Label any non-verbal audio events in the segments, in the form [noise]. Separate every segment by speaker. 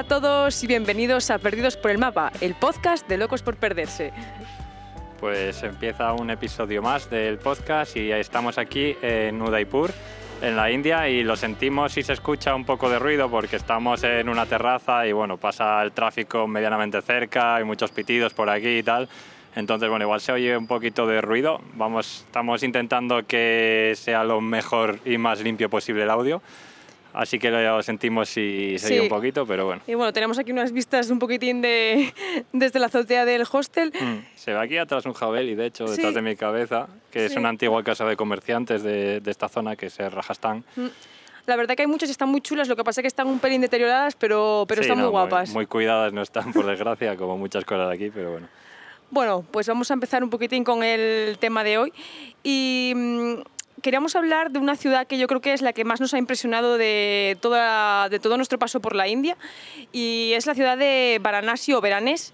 Speaker 1: Hola a todos y bienvenidos a Perdidos por el Mapa, el podcast de Locos por Perderse.
Speaker 2: Pues empieza un episodio más del podcast y estamos aquí en Udaipur, en la India, y lo sentimos si se escucha un poco de ruido porque estamos en una terraza y bueno, pasa el tráfico medianamente cerca, hay muchos pitidos por aquí y tal. Entonces, bueno, igual se oye un poquito de ruido. Vamos, estamos intentando que sea lo mejor y más limpio posible el audio. Así que lo sentimos si se oye un poquito, pero bueno.
Speaker 1: Y bueno, tenemos aquí unas vistas un poquitín de, desde la azotea del hostel.
Speaker 2: Mm, se ve aquí atrás un y de hecho, detrás de mi cabeza, que es una antigua casa de comerciantes de, de esta zona, que es Rajasthan. Mm.
Speaker 1: La verdad que hay muchas y están muy chulas, lo que pasa es que están un pelín deterioradas, pero, pero están muy guapas.
Speaker 2: Muy, muy cuidadas no están, por desgracia, como muchas cosas de aquí, pero bueno.
Speaker 1: Bueno, pues vamos a empezar un poquitín con el tema de hoy. Y mm, queríamos hablar de una ciudad que yo creo que es la que más nos ha impresionado de, toda, de todo nuestro paso por la India, y es la ciudad de Varanasi o Veranés.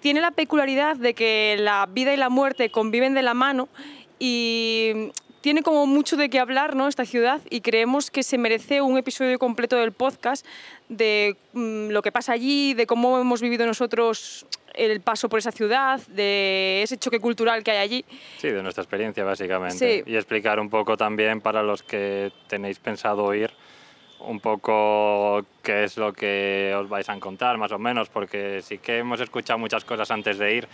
Speaker 1: Tiene la peculiaridad de que la vida y la muerte conviven de la mano y tiene como mucho de qué hablar ¿no? esta ciudad y creemos que se merece un episodio completo del podcast de mm, lo que pasa allí, de cómo hemos vivido nosotros el paso por esa ciudad, de ese choque cultural que hay allí.
Speaker 2: Sí, de nuestra experiencia básicamente. Y explicar un poco también para los que tenéis pensado ir un poco qué es lo que os vais a encontrar más o menos, porque sí que hemos escuchado muchas cosas antes de ir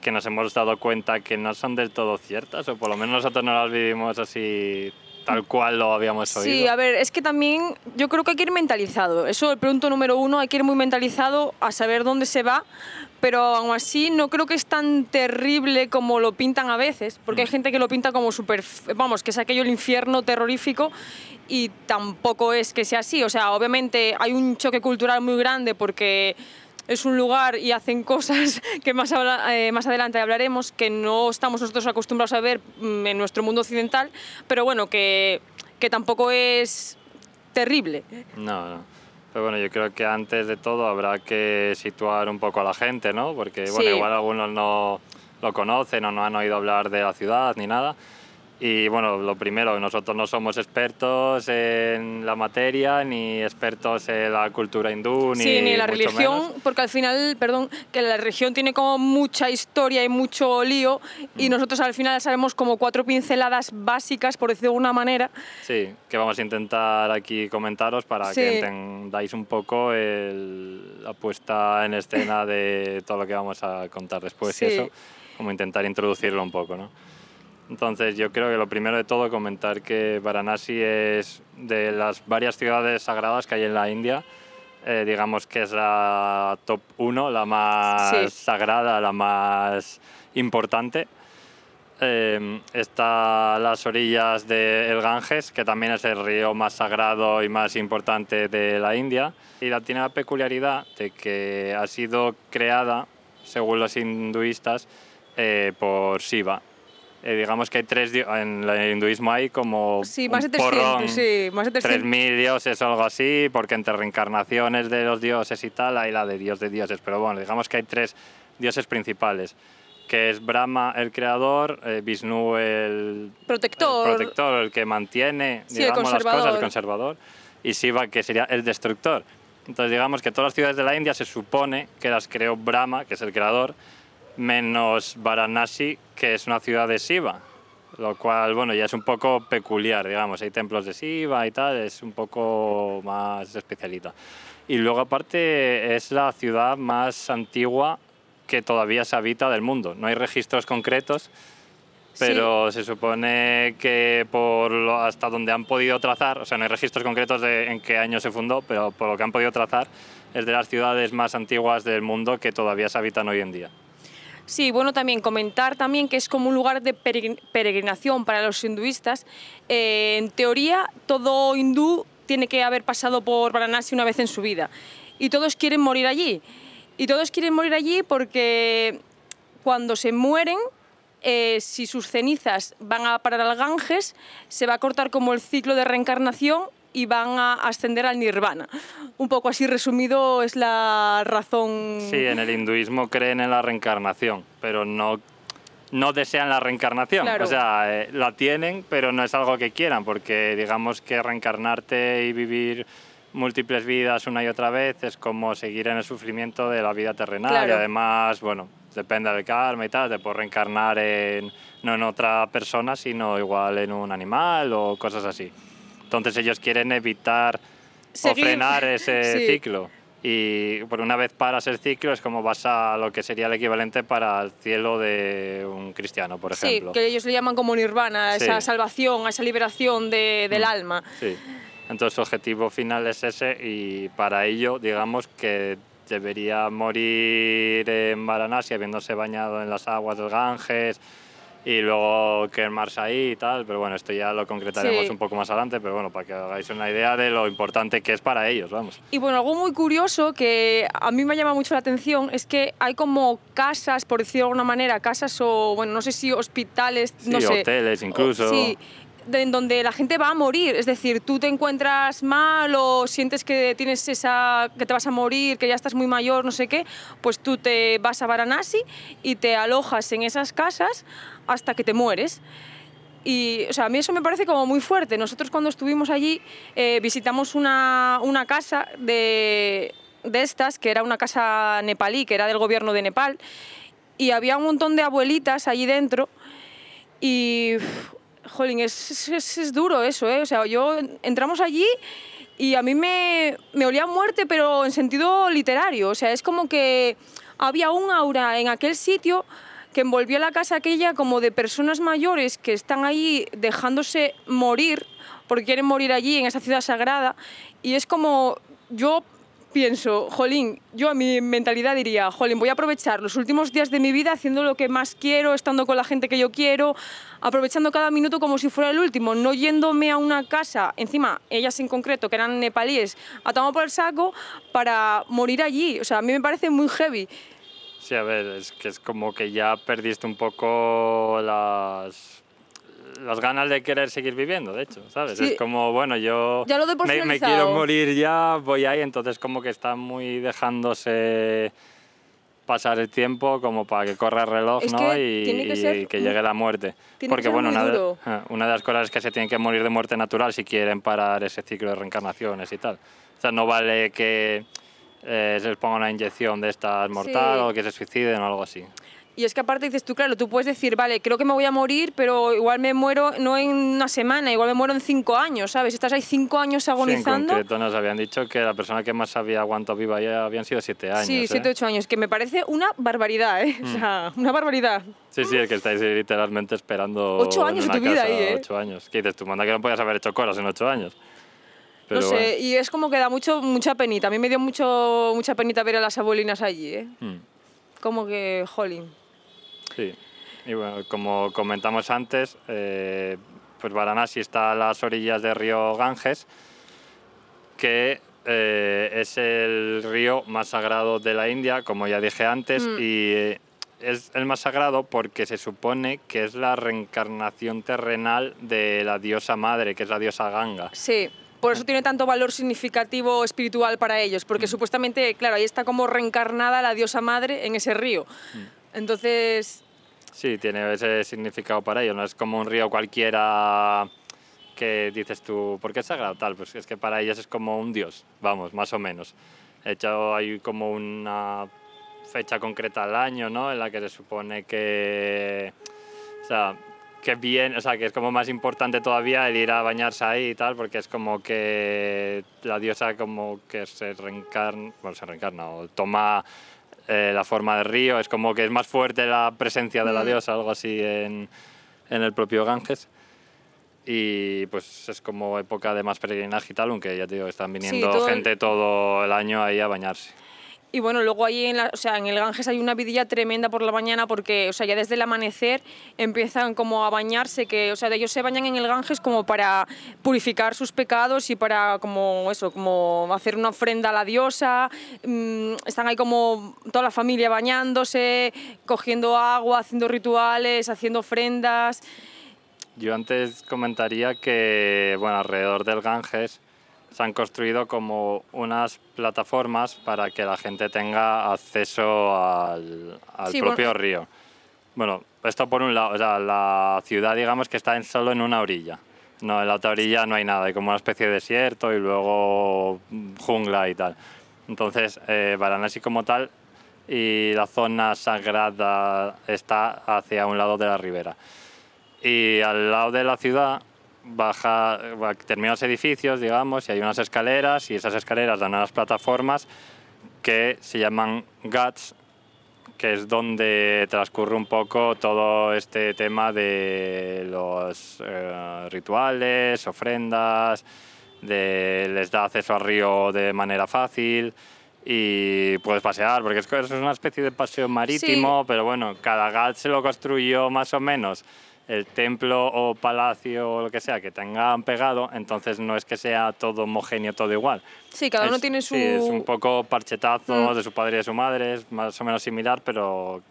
Speaker 2: que nos hemos dado cuenta que no son del todo ciertas, o por lo menos nosotros no las vivimos así tal cual lo habíamos oído.
Speaker 1: Sí, a ver, es que también yo creo que hay que ir mentalizado. Eso, el punto número uno, hay que ir muy mentalizado a saber dónde se va, pero aún así no creo que es tan terrible como lo pintan a veces, porque hay gente que lo pinta como súper, vamos, que es aquello el infierno terrorífico y tampoco es que sea así. O sea, obviamente hay un choque cultural muy grande porque es un lugar y hacen cosas [laughs] que más, eh, más adelante hablaremos que no estamos nosotros acostumbrados a ver mm, en nuestro mundo occidental, pero bueno, que, que tampoco es terrible.
Speaker 2: No, no. Pero bueno, yo creo que antes de todo habrá que situar un poco a la gente, ¿no? Porque bueno, igual algunos no lo conocen o no han oído hablar de la ciudad ni nada. Y bueno, lo primero, nosotros no somos expertos en la materia, ni expertos en la cultura hindú, ni,
Speaker 1: sí, ni en la religión, porque al final, perdón, que la religión tiene como mucha historia y mucho lío, y mm. nosotros al final sabemos como cuatro pinceladas básicas, por decirlo de alguna manera.
Speaker 2: Sí, que vamos a intentar aquí comentaros para que entendáis un poco la puesta en escena de todo lo que vamos a contar después y eso, como intentar introducirlo un poco, ¿no? Entonces yo creo que lo primero de todo comentar que Varanasi es de las varias ciudades sagradas que hay en la India, eh, digamos que es la top 1, la más sagrada, la más importante. Eh, está a las orillas del Ganges, que también es el río más sagrado y más importante de la India, y la tiene la peculiaridad de que ha sido creada, según los hinduistas, eh, por Shiva, eh, digamos que hay tres en el hinduismo hay como
Speaker 1: sí, más de 300, sí, más de
Speaker 2: 3.000 dioses o algo así, porque entre reencarnaciones de los dioses y tal hay la de dios de dioses, pero bueno, digamos que hay tres dioses principales, que es Brahma el creador, eh, Vishnu el
Speaker 1: protector,
Speaker 2: el protector, el que mantiene digamos, las cosas, el conservador, y Shiva que sería el destructor. Entonces digamos que todas las ciudades de la India se supone que las creó Brahma, que es el creador, menos Varanasi, que es una ciudad de Shiva, lo cual, bueno, ya es un poco peculiar, digamos, hay templos de Shiva y tal, es un poco más especialita. Y luego aparte es la ciudad más antigua que todavía se habita del mundo, no hay registros concretos, pero se supone que por hasta donde han podido trazar, o sea, no hay registros concretos de en qué año se fundó, pero por lo que han podido trazar, es de las ciudades más antiguas del mundo que todavía se habitan hoy en día.
Speaker 1: Sí, bueno, también comentar también que es como un lugar de peregrinación para los hinduistas. Eh, en teoría, todo hindú tiene que haber pasado por Varanasi una vez en su vida. Y todos quieren morir allí. Y todos quieren morir allí porque cuando se mueren, eh, si sus cenizas van a parar al Ganges, se va a cortar como el ciclo de reencarnación y van a ascender al nirvana. Un poco así resumido es la razón.
Speaker 2: Sí, en el hinduismo creen en la reencarnación, pero no, no desean la reencarnación. O sea, eh, la tienen, pero no es algo que quieran, porque digamos que reencarnarte y vivir múltiples vidas una y otra vez, es como seguir en el sufrimiento de la vida terrenal y además, bueno, depende del karma y tal, te puedes reencarnar en, no en otra persona, sino igual en un animal o cosas así. Entonces ellos quieren evitar o frenar ese [laughs] ciclo. Y por una vez paras el ciclo es como vas a lo que sería el equivalente para el cielo de un cristiano, por ejemplo.
Speaker 1: Sí, que ellos le llaman como nirvana, esa salvación, esa liberación de, del mm, alma.
Speaker 2: Sí. Entonces su objetivo final es ese y para ello, digamos que debería morir en Varanasi habiéndose bañado en las aguas del Ganges y luego quemarse ahí y tal, pero bueno, esto ya lo concretaremos un poco más adelante, pero bueno, para que hagáis una idea de lo importante que es para ellos, vamos.
Speaker 1: Y bueno, algo muy curioso que a mí me llama mucho la atención es que hay como casas, por decirlo de alguna manera, casas o, bueno, no sé si hospitales, no sé.
Speaker 2: hoteles incluso.
Speaker 1: sí, en donde la gente va a morir, es decir, tú te encuentras mal o sientes que tienes esa que te vas a morir, que ya estás muy mayor, no sé qué, pues tú te vas a Varanasi y te alojas en esas casas hasta que te mueres. Y o sea, a mí eso me parece como muy fuerte. Nosotros cuando estuvimos allí eh, visitamos una, una casa de, de estas, que era una casa nepalí, que era del gobierno de Nepal, y había un montón de abuelitas allí dentro y jolín, es, es, duro eso, ¿eh? O sea, yo entramos allí y a mí me, me olía muerte, pero en sentido literario. O sea, es como que había un aura en aquel sitio que envolvió la casa aquella como de personas mayores que están ahí dejándose morir porque quieren morir allí en esa ciudad sagrada y es como yo pienso, jolín, yo a mi mentalidad diría, jolín, voy a aprovechar los últimos días de mi vida haciendo lo que más quiero, estando con la gente que yo quiero, aprovechando cada minuto como si fuera el último, no yéndome a una casa, encima, ellas en concreto, que eran nepalíes, a tomar por el saco para morir allí. O sea, a mí me parece muy heavy.
Speaker 2: Sí, a ver, es que es como que ya perdiste un poco las las ganas de querer seguir viviendo, de hecho, ¿sabes? Es como, bueno, yo me, quiero morir ya, voy ahí, entonces como que está muy dejándose pasar el tiempo como para que corra el reloj, ¿no? y, que, llegue la muerte. Porque, bueno, una de, una de, las cosas es que se tienen que morir de muerte natural si quieren parar ese ciclo de reencarnaciones y tal. O sea, no vale que eh, se les ponga una inyección de estas mortal o que se suiciden o algo así.
Speaker 1: Y es que aparte dices tú, claro, tú puedes decir, vale, creo que me voy a morir, pero igual me muero no en una semana, igual me muero en cinco años, ¿sabes? Estás ahí cinco años agonizando.
Speaker 2: Sí, en concreto nos habían dicho que la persona que más había aguantado viva ya habían sido siete años.
Speaker 1: Sí, siete,
Speaker 2: ¿eh?
Speaker 1: ocho años, que me parece una barbaridad, ¿eh? O mm. sea, una barbaridad.
Speaker 2: Sí, sí, es que estáis literalmente esperando.
Speaker 1: Ocho años de tu vida ahí, ¿eh?
Speaker 2: Ocho años. ¿Qué dices tú? Manda que no podías haber hecho cosas en ocho años.
Speaker 1: No sé, y es como que da mucho, mucha penita. A mí me dio mucho, mucha penita ver a las abuelinas allí, ¿eh? Mm. Como que, jolín.
Speaker 2: Sí, y bueno, como comentamos antes, eh, pues Varanasi está a las orillas del río Ganges, que eh, es el río más sagrado de la India, como ya dije antes, mm. y eh, es el más sagrado porque se supone que es la reencarnación terrenal de la diosa madre, que es la diosa Ganga.
Speaker 1: Sí. Por eso tiene tanto valor significativo espiritual para ellos, porque mm. supuestamente, claro, ahí está como reencarnada la diosa madre en ese río. Mm. Entonces...
Speaker 2: Sí, tiene ese significado para ellos, no es como un río cualquiera que dices tú, ¿por qué es sagrado tal? Pues es que para ellos es como un dios, vamos, más o menos. De hecho, hay como una fecha concreta al año, ¿no? En la que se supone que... O sea, que bien, o sea, que es como más importante todavía el ir a bañarse ahí y tal, porque es como que la diosa como que se reencarna, bueno, se reencarna o toma eh, la forma del río, es como que es más fuerte la presencia de la diosa, algo así en, en el propio Ganges. Y pues es como época de más peregrinaje y tal, aunque ya te digo, están viniendo gente todo el año ahí a bañarse.
Speaker 1: Y bueno, luego ahí en, la, o sea, en el Ganges hay una vidilla tremenda por la mañana porque, o sea, ya desde el amanecer empiezan como a bañarse, que, o sea, ellos se bañan en el Ganges como para purificar sus pecados y para como eso, como hacer una ofrenda a la diosa. Mm, están ahí como toda la familia bañándose, cogiendo agua, haciendo rituales, haciendo ofrendas.
Speaker 2: Yo antes comentaría que, bueno, alrededor del Ganges se han construido como unas plataformas para que la gente tenga acceso al, propio río. Bueno, esto por un lado, o sea, la ciudad digamos que está en, solo en una orilla. No, en la otra orilla no hay nada, hay como una especie de desierto y luego jungla y tal. Entonces, eh, Varanasi como tal y la zona sagrada está hacia un lado de la ribera. Y al lado de la ciudad baja, termina los edificios, digamos, y hay unas escaleras y esas escaleras dan a las plataformas que se llaman GATS, que es donde transcurre un poco todo este tema de los eh, rituales, ofrendas, de, les da acceso al río de manera fácil y puedes pasear, porque es, una especie de paseo marítimo, pero bueno, cada GAT se lo construyó más o menos el templo o palacio o lo que sea que tengan pegado, entonces no es que sea todo homogéneo, todo igual.
Speaker 1: Sí, cada uno tiene su...
Speaker 2: Sí, es un poco parchetazo mm. de su padre y de su madre, es más o menos similar, pero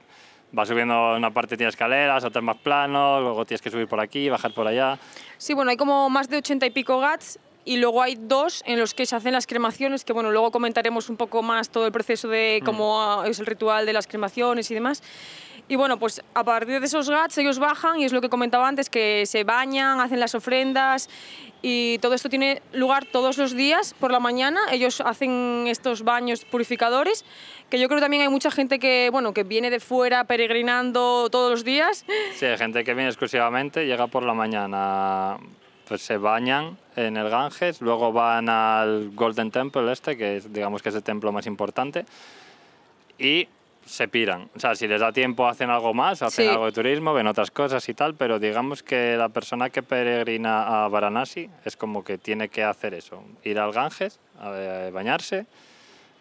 Speaker 2: va subiendo una parte tiene escaleras, otra más plano, luego tienes que subir por aquí, bajar por allá.
Speaker 1: Sí, bueno, hay como más de 80 y pico gats y luego hay dos en los que se hacen las cremaciones, que bueno, luego comentaremos un poco más todo el proceso de mm. cómo es el ritual de las cremaciones y demás. Y bueno, pues a partir de esos gats ellos bajan y es lo que comentaba antes, que se bañan, hacen las ofrendas y todo esto tiene lugar todos los días por la mañana. Ellos hacen estos baños purificadores, que yo creo que también hay mucha gente que, bueno, que viene de fuera peregrinando todos los días.
Speaker 2: Sí, hay gente que viene exclusivamente, llega por la mañana, pues se bañan en el Ganges, luego van al Golden Temple este, que es, digamos que es el templo más importante, y se piran. O sea, si les da tiempo hacen algo más, hacen algo de turismo, ven otras cosas y tal, pero digamos que la persona que peregrina a Varanasi es como que tiene que hacer eso, ir al Ganges, a bañarse.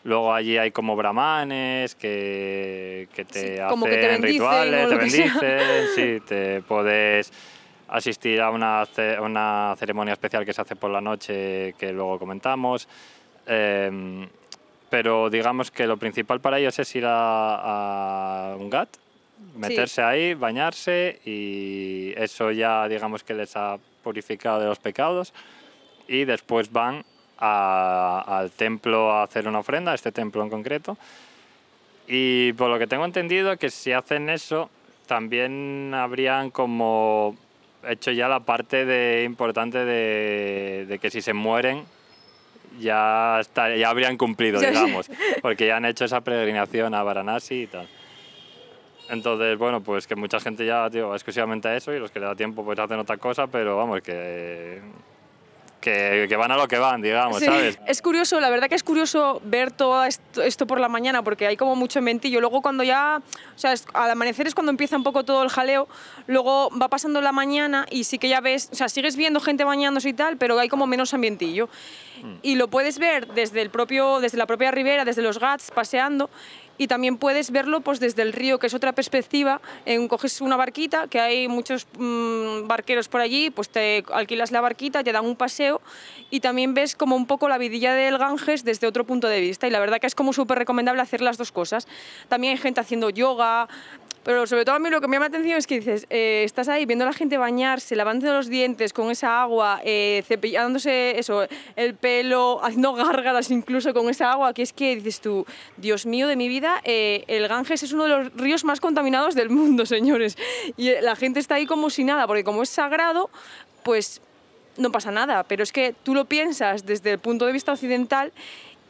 Speaker 2: Luego allí hay como brahmanes que, que te hacen rituales, te bendicen, [laughs] sí, te puedes asistir a una, una ceremonia especial que se hace por la noche que luego comentamos. Eh, pero digamos que lo principal para ellos es ir a, un GAT, meterse ahí, bañarse y eso ya digamos que les ha purificado de los pecados y después van al templo a hacer una ofrenda, a este templo en concreto. Y por lo que tengo entendido que si hacen eso, también habrían como hecho ya la parte de, importante de, de que si se mueren ya, ya habrían cumplido, digamos, porque ya han hecho esa peregrinación a Varanasi y tal. Entonces, bueno, pues que mucha gente ya, tío, exclusivamente a eso y los que le da tiempo pues hacen otra cosa, pero vamos, que que, que, van a lo que van, digamos, ¿sabes?
Speaker 1: Es curioso, la verdad que es curioso ver todo esto, por la mañana, porque hay como mucho mentillo. Luego cuando ya, o sea, al amanecer es cuando empieza un poco todo el jaleo, luego va pasando la mañana y sí que ya ves, o sea, sigues viendo gente bañándose y tal, pero hay como menos ambientillo. Mm. Y lo puedes ver desde, el propio, desde la propia ribera, desde los gats, paseando, y también puedes verlo pues, desde el río, que es otra perspectiva. Coges una barquita, que hay muchos mm, barqueros por allí, pues te alquilas la barquita, te dan un paseo y también ves como un poco la vidilla del Ganges desde otro punto de vista. Y la verdad que es como súper recomendable hacer las dos cosas. También hay gente haciendo yoga, pero sobre todo a mí lo que me llama la atención es que dices, eh, estás ahí viendo a la gente bañarse, lavándose los dientes con esa agua, eh, cepillándose eso, el pelo, haciendo gárgaras incluso con esa agua, que es que dices tú, Dios mío de mi vida, eh, el Ganges es uno de los ríos más contaminados del mundo, [laughs] señores. Y la gente está ahí como si nada, porque como es sagrado, pues no pasa nada. Pero es que tú lo piensas desde el punto de vista occidental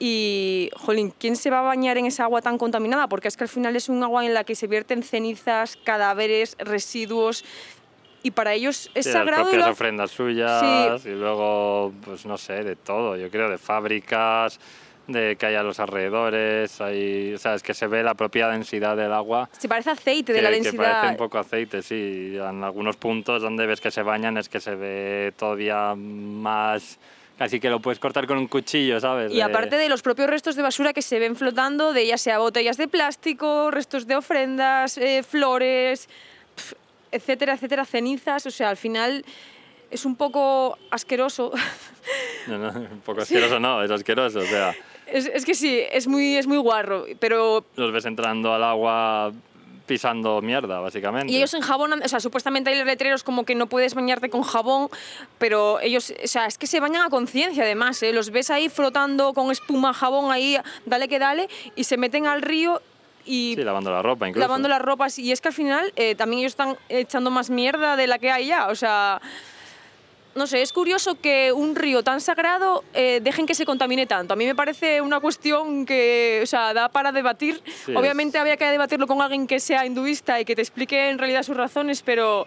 Speaker 1: y, jolín, ¿quién se va a bañar en esa agua tan contaminada? Porque es que al final es un agua en la que se vierten cenizas, cadáveres, residuos. Y para ellos es sagrado.
Speaker 2: Las ofrendas suyas y luego, pues no sé, de todo. Yo creo de fábricas, de que haya los alrededores, hay, o sea, es que se ve la propia densidad del agua.
Speaker 1: Se parece aceite de la densidad.
Speaker 2: Que parece un poco aceite, sí. En algunos puntos donde ves que se bañan es que se ve todavía más Así que lo puedes cortar con un cuchillo, ¿sabes?
Speaker 1: Y aparte de los propios restos de basura que se ven flotando, de ya sea botellas de plástico, restos de ofrendas, eh, flores, etcétera, etcétera, cenizas, o sea, al final es un poco asqueroso. [laughs]
Speaker 2: No, no, un poco asqueroso no, es asqueroso, o sea...
Speaker 1: Es, es, que sí, es muy, es muy guarro, pero...
Speaker 2: Los ves entrando al agua pisando mierda, básicamente.
Speaker 1: Y ellos en jabón, o sea, supuestamente hay letreros como que no puedes bañarte con jabón, pero ellos, o sea, es que se bañan a conciencia además, ¿eh? los ves ahí frotando con espuma, jabón ahí, dale que dale, y se meten al río y
Speaker 2: sí, lavando la ropa incluso.
Speaker 1: Lavando las ropas. Y es que al final eh, también ellos están echando más mierda de la que hay ya. O sea, no sé, es curioso que un río tan sagrado eh, dejen que se contamine tanto. A mí me parece una cuestión que, o sea, da para debatir. Obviamente había que debatirlo con alguien que sea hinduista y que te explique en realidad sus razones, pero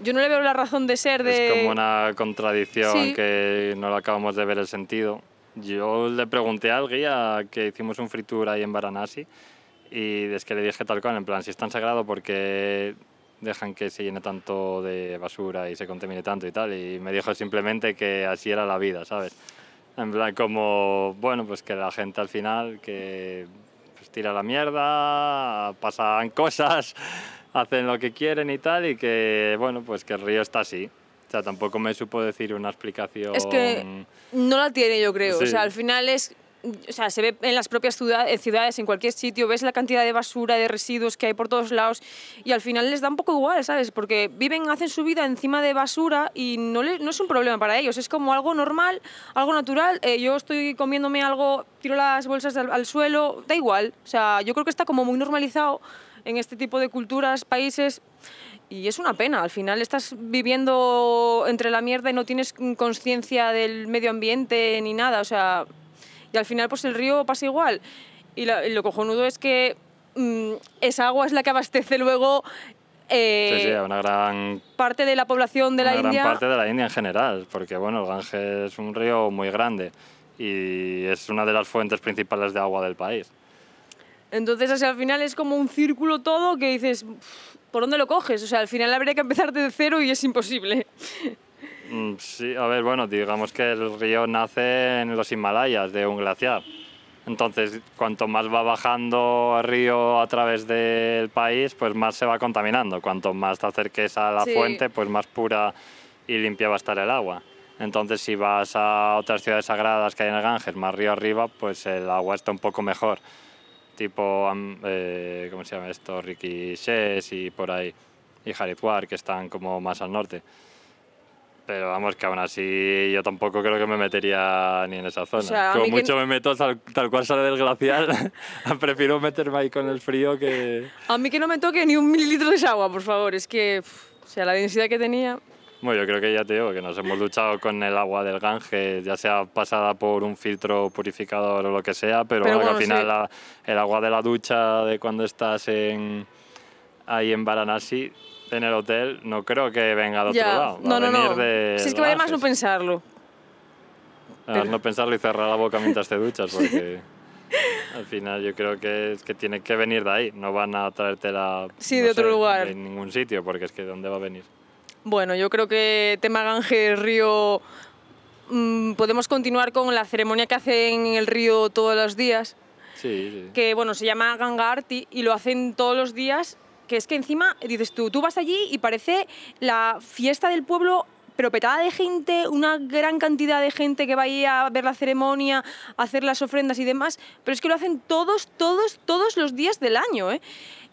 Speaker 1: yo no le veo la razón de ser de...
Speaker 2: Es como una contradicción que no lo acabamos de ver el sentido. Yo le pregunté al guía que hicimos un free tour ahí en Varanasi y es que le dije tal cual, en plan, si es tan sagrado, porque dejan que se llene tanto de basura y se contamine tanto y tal? Y me dijo simplemente que así era la vida, ¿sabes? En plan, como, bueno, pues que la gente al final, que pues, tira la mierda, pasan [laughs] cosas, hacen lo que quieren y tal, y que, bueno, pues que el río está así. O sea, tampoco me supo decir una explicación.
Speaker 1: Es que no la tiene, yo creo. O sea, al final es o sea, se ve en las propias ciudades, en cualquier sitio, ves la cantidad de basura, de residuos que hay por todos lados y al final les da un poco igual, ¿sabes? Porque viven, hacen su vida encima de basura y no, no es un problema para ellos, es como algo normal, algo natural. Eh, yo estoy comiéndome algo, tiro las bolsas al, suelo, da igual. O sea, yo creo que está como muy normalizado en este tipo de culturas, países. Y es una pena, al final estás viviendo entre la mierda y no tienes conciencia del medio ambiente ni nada, o sea, y al final pues el río pasa igual. Y, lo cojonudo es que mm, esa agua es la que abastece luego
Speaker 2: eh, sí, sí, una gran
Speaker 1: parte de la población de la India.
Speaker 2: Una gran parte de la India en general, porque bueno, el Ganges es un río muy grande y es una de las fuentes principales de agua del país.
Speaker 1: Entonces, así, al final es como un círculo todo que dices, ¿por dónde lo coges? O sea, al final habría que empezar de cero y es imposible.
Speaker 2: Mm, sí, a ver, bueno, digamos que el río nace en los Himalayas de un glaciar. Entonces, cuanto más va bajando el río a través del país, pues más se va contaminando. Cuanto más te acerques a la fuente, pues más pura y limpia va a estar el agua. Entonces, si vas a otras ciudades sagradas que hay en el Ganges, más río arriba, pues el agua está un poco mejor. Tipo, eh, ¿cómo se llama esto? Rikishes y por ahí. Y Haridwar, que están como más al norte. Pero vamos, que aún así yo tampoco creo que me metería ni en esa zona. Como mucho me meto tal, cual sale del glacial, [laughs] prefiero meterme ahí con el frío que...
Speaker 1: A mí que no me toque ni un mililitro de agua, por favor. Es que, o sea, la densidad que tenía...
Speaker 2: Bueno, yo creo que ya te digo que nos hemos duchado con el agua del Ganges, ya sea pasada por un filtro purificador o lo que sea, pero, al final el agua de la ducha de cuando estás en, ahí en Varanasi en el hotel no creo que venga de otro lado.
Speaker 1: no, no, no. si es que vale más no pensarlo.
Speaker 2: No pensarlo y cerrar la boca mientras te duchas, porque [laughs] al final yo creo que, es que tiene que venir de ahí. No van a traértela
Speaker 1: sí, de otro lugar.
Speaker 2: En ningún sitio, porque es que ¿de dónde va a venir?
Speaker 1: Bueno, yo creo que tema Ganges, río... Mm, podemos continuar con la ceremonia que hacen en el río todos los días.
Speaker 2: Sí, sí.
Speaker 1: Que bueno, se llama Ganga Arti y lo hacen todos los días que es que encima, dices tú, tú vas allí y parece la fiesta del pueblo pero petada de gente, una gran cantidad de gente que va ahí a ver la ceremonia, a hacer las ofrendas y demás, pero es que lo hacen todos, todos, todos los días del año. ¿eh?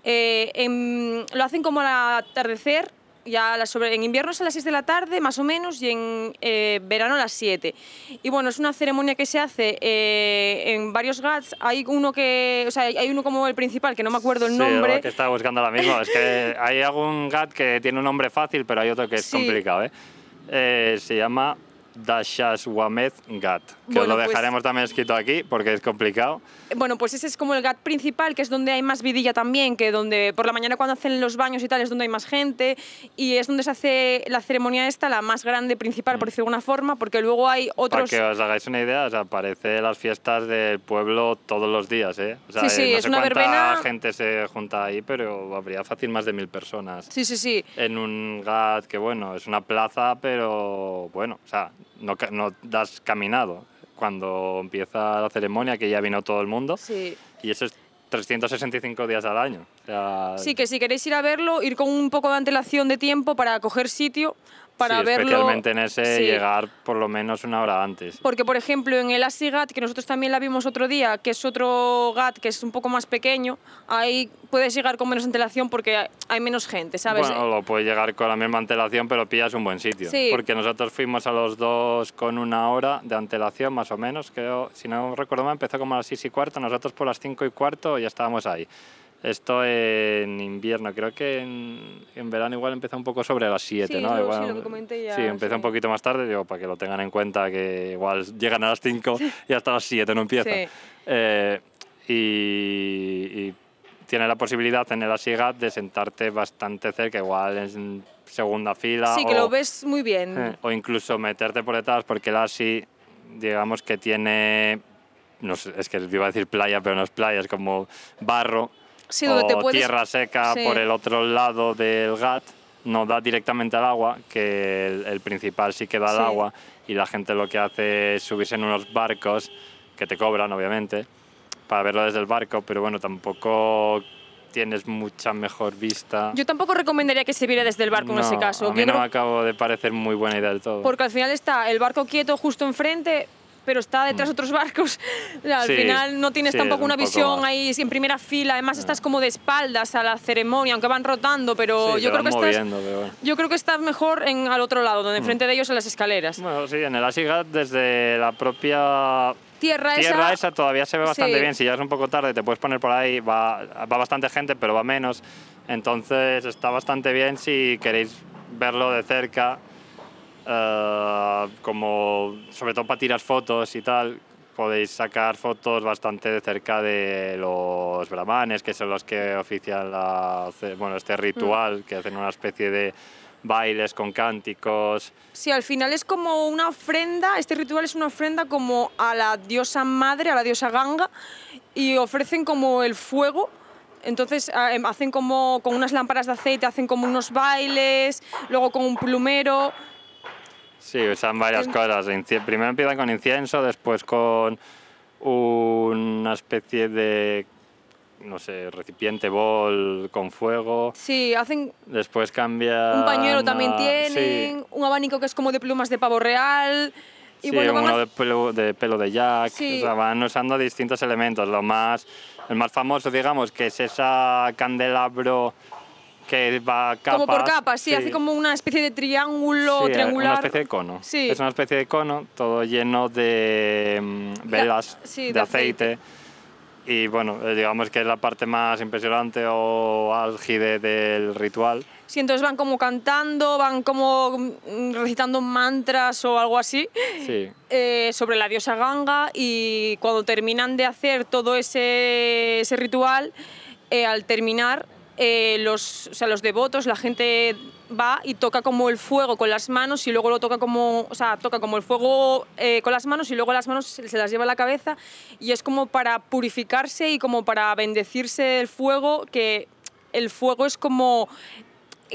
Speaker 1: eh lo hacen como al atardecer, ya sobre, en invierno es a las 6 de la tarde, más o menos, y en eh, verano a las 7. Y bueno, es una ceremonia que se hace eh, en varios GATs. Hay uno que, o sea, hay uno como el principal, que no me acuerdo el nombre.
Speaker 2: Sí, que estaba buscando ahora mismo. es que hay algún GAT que tiene un nombre fácil, pero hay otro que es complicado. ¿eh? se llama Dashaswamet Gat, que lo pues dejaremos también escrito aquí porque es complicado.
Speaker 1: Bueno, pues ese es como el Gat principal, que es donde hay más vidilla también, que donde por la mañana cuando hacen los baños y tal es donde hay más gente y es donde se hace la ceremonia esta, la más grande principal, por mm. decirlo de alguna forma, porque luego hay otros...
Speaker 2: Para que os hagáis una idea, o sea, parece las fiestas del pueblo todos los días, ¿eh? O sea,
Speaker 1: sí, sí,
Speaker 2: no
Speaker 1: es
Speaker 2: sé
Speaker 1: una
Speaker 2: cuánta
Speaker 1: verbena...
Speaker 2: gente se junta ahí, pero habría fácil más de mil personas.
Speaker 1: Sí, sí, sí.
Speaker 2: En un Gat que, bueno, es una plaza, pero bueno, o sea, no, no das caminado cuando empieza la ceremonia, que ya vino todo el mundo.
Speaker 1: Sí.
Speaker 2: Y eso es 365 días al año.
Speaker 1: sí, que si queréis ir a verlo, ir con un poco de antelación de tiempo para coger sitio, para
Speaker 2: sí,
Speaker 1: verlo.
Speaker 2: Especialmente en ese llegar por lo menos una hora antes.
Speaker 1: Porque, por ejemplo, en el Asigat, que nosotros también la vimos otro día, que es otro GAT que es un poco más pequeño, ahí puedes llegar con menos antelación porque hay menos gente, ¿sabes?
Speaker 2: Bueno, lo puedes llegar con la misma antelación, pero pillas un buen sitio.
Speaker 1: Sí.
Speaker 2: Porque nosotros fuimos a los dos con una hora de antelación, más o menos. Creo, si no recuerdo mal, empezó como a las 6 y cuarto, nosotros por las 5 y cuarto ya estábamos ahí. Esto en invierno, creo que en, en verano igual empieza un poco sobre las 7,
Speaker 1: Sí,
Speaker 2: ¿no?
Speaker 1: lo-
Speaker 2: Igual-
Speaker 1: sí, lo que comenté ya,
Speaker 2: Sí, empieza
Speaker 1: sí.
Speaker 2: un poquito más tarde, digo, para que lo tengan en cuenta, que igual llegan a las 5 y hasta las 7 no empieza. Eh, y, y tiene la posibilidad en el Asigat de sentarte bastante cerca, igual en segunda fila.
Speaker 1: Sí, que
Speaker 2: o-
Speaker 1: lo ves muy bien.
Speaker 2: eh, o incluso meterte por detrás, porque el Asi, digamos que tiene, no sé, es que iba a decir playa, pero no es playa, es como barro
Speaker 1: Sí,
Speaker 2: o
Speaker 1: te puedes-
Speaker 2: tierra seca
Speaker 1: Sí.
Speaker 2: por el otro lado del GAT, no da directamente al agua, que el, el principal sí que da al
Speaker 1: Sí.
Speaker 2: agua, y la gente lo que hace es subirse en unos barcos, que te cobran, obviamente, para verlo desde el barco, pero bueno, tampoco tienes mucha mejor vista.
Speaker 1: Yo tampoco recomendaría que se viera desde el barco en ese caso.
Speaker 2: A mí
Speaker 1: Yo
Speaker 2: no
Speaker 1: creo-
Speaker 2: me acabo de parecer muy buena idea del todo.
Speaker 1: Porque al final está el barco quieto justo enfrente, pero está detrás otros barcos. [laughs] O sea, al
Speaker 2: Mm. Sí,
Speaker 1: final no tienes
Speaker 2: sí,
Speaker 1: tampoco una
Speaker 2: un
Speaker 1: visión
Speaker 2: más. Ah.
Speaker 1: ahí en primera fila. Además estás como de espaldas a la ceremonia, aunque van rotando, pero
Speaker 2: Sí,
Speaker 1: yo creo que
Speaker 2: van
Speaker 1: estás,
Speaker 2: moviendo, pero
Speaker 1: yo creo que estás mejor en, al otro lado, donde enfrente de ellos en las escaleras.
Speaker 2: Bueno, sí, en el Asigat desde la propia
Speaker 1: Tierra,
Speaker 2: tierra
Speaker 1: esa,
Speaker 2: esa todavía se ve bastante
Speaker 1: Sí.
Speaker 2: bien. Si ya es un poco tarde, te puedes poner por ahí, va, va bastante gente, pero va menos. Entonces está bastante bien si queréis verlo de cerca, eh, como sobre todo para tirar fotos y tal. Podéis sacar fotos bastante de cerca de los brahmanes, que son los que ofician la, bueno, este ritual, que hacen una especie de bailes con cánticos.
Speaker 1: Sí, al final es como una ofrenda, este ritual es una ofrenda como a la diosa madre, a la diosa Ganga, y ofrecen como el fuego. Entonces ah, em, hacen como con unas lámparas de aceite, hacen como unos bailes, luego con un plumero.
Speaker 2: Sí, usan varias cosas. Primero empiezan con incienso, después con una especie de, no sé, recipiente bol con fuego.
Speaker 1: Sí, hacen
Speaker 2: Después cambia.
Speaker 1: un pañuelo también tienen, un abanico que es como de plumas de pavo real. Y
Speaker 2: sí,
Speaker 1: bueno,
Speaker 2: uno
Speaker 1: a-
Speaker 2: de pelo, de pelo de jack.
Speaker 1: Sí.
Speaker 2: O sea, van usando distintos elementos. Lo más, el más famoso, digamos, que es esa candelabro que va capas.
Speaker 1: como por capas, sí, hace como una especie de triángulo
Speaker 2: Sí,
Speaker 1: triangular.
Speaker 2: Una especie de cono.
Speaker 1: Sí.
Speaker 2: Es una especie de cono, todo lleno de mm, velas
Speaker 1: sí,
Speaker 2: de,
Speaker 1: de
Speaker 2: aceite. Y bueno, eh, digamos que es la parte más impresionante o álgide del ritual.
Speaker 1: Sí, entonces van como cantando, van como mm, recitando mantras o algo así
Speaker 2: Sí. [laughs]
Speaker 1: eh, sobre la diosa Ganga y cuando terminan de hacer todo ese, ese ritual, eh, al terminar, eh, los, o sea, los devotos, la gente va y toca como el fuego con las manos y luego lo toca como, o sea, toca como el fuego eh, con las manos y luego las manos se se las lleva a la cabeza y es como para purificarse y como para bendecirse el fuego, que el fuego es como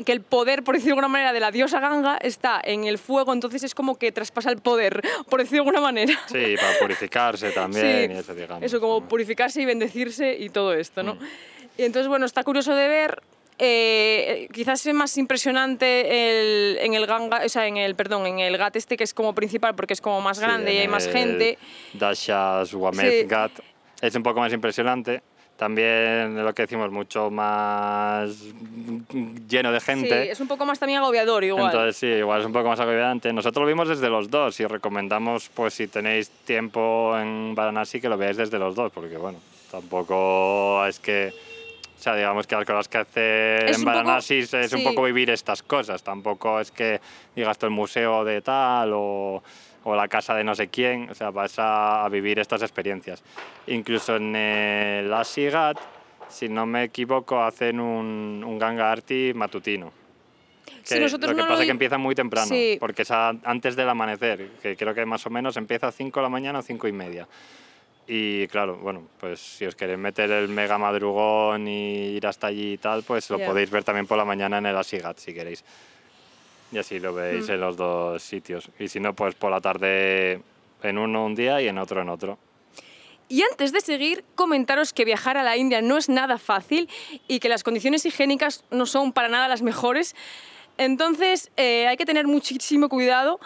Speaker 1: que el poder, por decirlo de alguna manera, de la diosa Ganga está en el fuego, entonces es como que traspasa el poder, [laughs] por decirlo de alguna manera.
Speaker 2: Sí, para purificarse [laughs] también
Speaker 1: Sí,
Speaker 2: y eso, digamos.
Speaker 1: Eso, como purificarse y bendecirse y todo esto, ¿no? Y entonces, bueno, está curioso de ver. eh, quizás es más impresionante el- en el Ganga, o sea, en el, perdón, en el GAT este que es como principal porque es como más
Speaker 2: Sí,
Speaker 1: grande y
Speaker 2: en
Speaker 1: hay más gente.
Speaker 2: Dasha Swamed
Speaker 1: Sí.
Speaker 2: Gat es un poco más impresionante. También lo que decimos, mucho más lleno de gente.
Speaker 1: Sí, es un poco más también agobiador igual.
Speaker 2: Entonces sí, igual es un poco más agobiante. Nosotros lo vimos desde los dos y recomendamos, pues si tenéis tiempo en Varanasi, que lo veáis desde los dos, porque bueno, tampoco es que, o sea, digamos que las cosas que hacer
Speaker 1: Es
Speaker 2: en
Speaker 1: un
Speaker 2: Varanasi es un
Speaker 1: sí.
Speaker 2: poco vivir estas cosas. Tampoco es que digas tú el museo de tal o, o la casa de no sé quién, o sea, vas a, a vivir estas experiencias. Incluso en el Asigat, si no me equivoco, hacen un, un Ganga Arti matutino. Que
Speaker 1: nosotros
Speaker 2: lo que
Speaker 1: no lo
Speaker 2: pasa es
Speaker 1: di-
Speaker 2: que empieza muy temprano,
Speaker 1: Sí.
Speaker 2: porque es a- antes del amanecer, que creo que más o menos empieza a 5 de la mañana o 5 y media. Y claro, bueno, pues si os queréis meter el mega madrugón y ir hasta allí y tal, pues lo podéis ver también por la mañana en el Asigat, si queréis. Y así lo veis
Speaker 1: Mm.
Speaker 2: en los dos sitios. Y si no, pues por la tarde en uno un día y en otro en otro.
Speaker 1: Y antes de seguir, comentaros que viajar a la India no es nada fácil y que las condiciones higiénicas no son para nada las mejores. Entonces eh, hay que tener muchísimo cuidado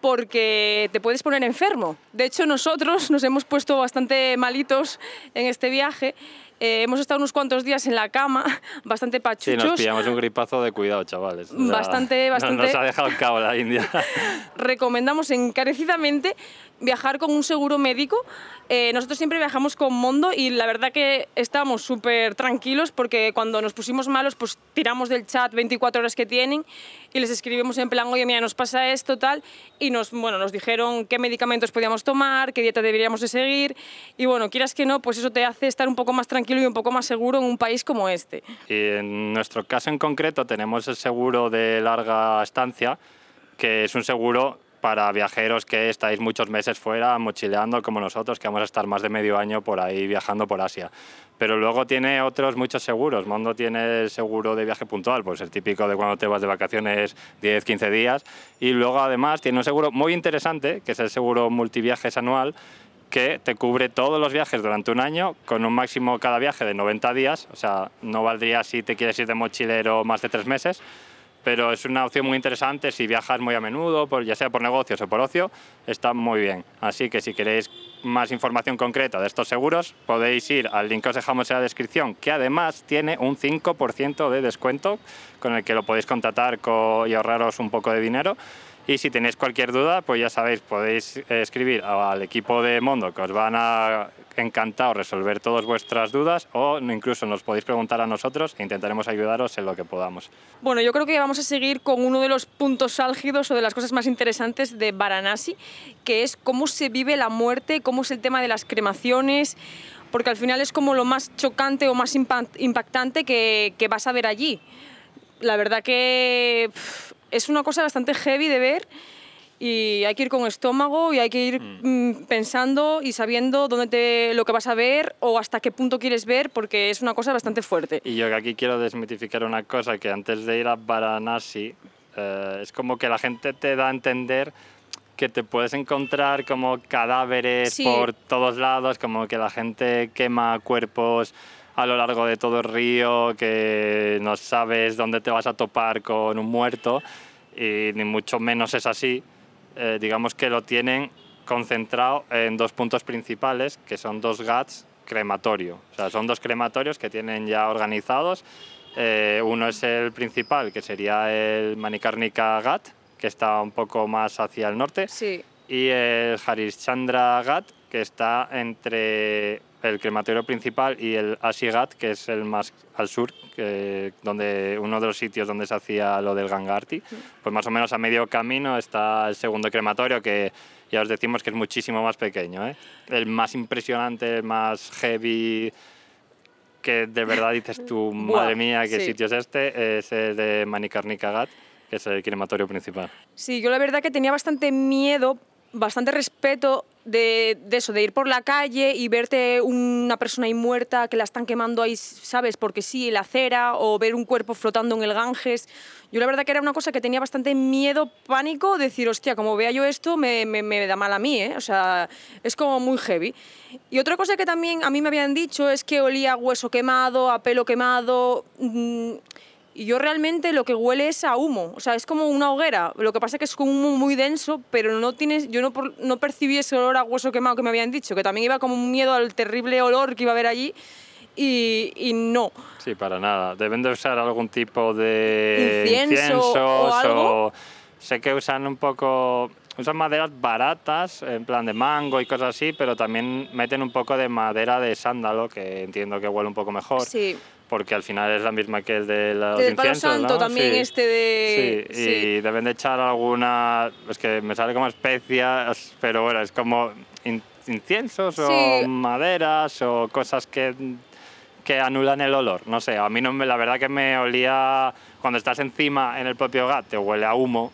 Speaker 1: porque te puedes poner enfermo. De hecho, nosotros nos hemos puesto bastante malitos en este viaje. Eh, hemos estado unos cuantos días en la cama, [laughs] bastante
Speaker 2: Sí,
Speaker 1: pachuchos.
Speaker 2: nos pillamos un gripazo de cuidado, chavales.
Speaker 1: Bastante, [laughs]
Speaker 2: no-
Speaker 1: bastante.
Speaker 2: Nos ha dejado en cabo la India. [laughs]
Speaker 1: recomendamos encarecidamente viajar con un seguro médico. Eh, nosotros siempre viajamos con Mondo y la verdad que estamos súper tranquilos porque cuando nos pusimos malos pues tiramos del chat 24 horas que tienen y les escribimos en plan, oye, mira, nos pasa esto, tal, y nos, bueno, nos dijeron qué medicamentos podíamos tomar, qué dieta deberíamos de seguir y bueno, quieras que no, pues eso te hace estar un poco más tranquilo y un poco más seguro en un país como este.
Speaker 2: Y en nuestro caso en concreto tenemos el seguro de larga estancia, que es un seguro para viajeros que estáis muchos meses fuera mochileando como nosotros, que vamos a estar más de medio año por ahí viajando por Asia. Pero luego tiene otros muchos seguros. Mondo tiene el seguro de viaje puntual, pues el típico de cuando te vas de vacaciones 10, 15 días. Y luego además tiene un seguro muy interesante, que es el seguro multiviajes anual, que te cubre todos los viajes durante un año con un máximo cada viaje de 90 días. O sea, no valdría si te quieres ir de mochilero más de tres meses pero es una opción muy interesante si viajas muy a menudo, por, ya sea por negocios o por ocio, está muy bien. Así que si queréis más información concreta de estos seguros, podéis ir al link que os dejamos en la descripción, que además tiene un 5% de descuento con el que lo podéis contratar y ahorraros un poco de dinero. Y si tenéis cualquier duda, pues ya sabéis, podéis escribir al equipo de Mondo que os van a encantado resolver todas vuestras dudas o incluso nos podéis preguntar a nosotros e intentaremos ayudaros en lo que podamos.
Speaker 1: Bueno, yo creo que vamos a seguir con uno de los puntos álgidos o de las cosas más interesantes de Varanasi, que es cómo se vive la muerte, cómo es el tema de las cremaciones, porque al final es como lo más chocante o más impactante que, que vas a ver allí. La verdad que es una cosa bastante heavy de ver y hay que ir con estómago y hay que ir mm. Mm, pensando y sabiendo dónde te, lo que vas a ver o hasta qué punto quieres ver porque es una cosa bastante fuerte.
Speaker 2: Y yo aquí quiero desmitificar una cosa que antes de ir a Varanasi eh, es como que la gente te da a entender que te puedes encontrar como cadáveres por todos lados, como que la gente quema cuerpos a lo largo de todo el río, que no sabes dónde te vas a topar con un muerto y ni mucho menos es así eh, digamos que lo tienen concentrado en dos puntos principales, que son dos GATs crematorio. O sea, son dos crematorios que tienen ya organizados. Eh, uno es el principal, que sería el Manikarnika GAT, que está un poco más hacia el norte.
Speaker 1: Sí.
Speaker 2: Y el Harishchandra GAT, que está entre el crematorio principal y el Asigat, que es el más al sur, que, donde uno de los sitios donde se hacía lo del Gangarti. Pues más o menos a medio camino está el segundo crematorio, que ya os decimos que es muchísimo más pequeño. ¿eh? El más impresionante, el más heavy, que de verdad dices tú, [laughs] madre mía, qué sitio es este, es el de Manikarnika Ghat, que es el crematorio principal.
Speaker 1: Sí, yo la verdad que tenía bastante miedo, bastante respeto de, eso, de ir por la calle y verte una persona ahí muerta que la están quemando ahí, ¿sabes? Porque sí, la acera, o ver un cuerpo flotando en el Ganges. Yo la verdad que era una cosa que tenía bastante miedo, pánico, decir, hostia, como vea yo esto, me, me, da mal a mí, ¿eh? O sea, es como muy heavy. Y otra cosa que también a mí me habían dicho es que olía a hueso quemado, a pelo quemado. Mm, y yo realmente lo que huele es a humo, o sea, es como una hoguera. Lo que pasa es que es un humo muy denso, pero no tienes, yo no, no percibí ese olor a hueso quemado que me habían dicho, que también iba como un miedo al terrible olor que iba a haber allí. Y, y, no.
Speaker 2: Sí, para nada. Deben de usar algún tipo de
Speaker 1: incienso, o, algo.
Speaker 2: sé que usan un poco usan maderas baratas, en plan de mango y cosas así, pero también meten un poco de madera de sándalo, que entiendo que huele un poco mejor.
Speaker 1: Sí
Speaker 2: porque al final es la misma que el de los del
Speaker 1: palo santo también este
Speaker 2: de sí, y deben de echar alguna es que me sale como especias pero bueno es como inciensos o maderas o cosas que que anulan el olor no sé a mí no me, la verdad que me olía cuando estás encima en el propio gat te huele a humo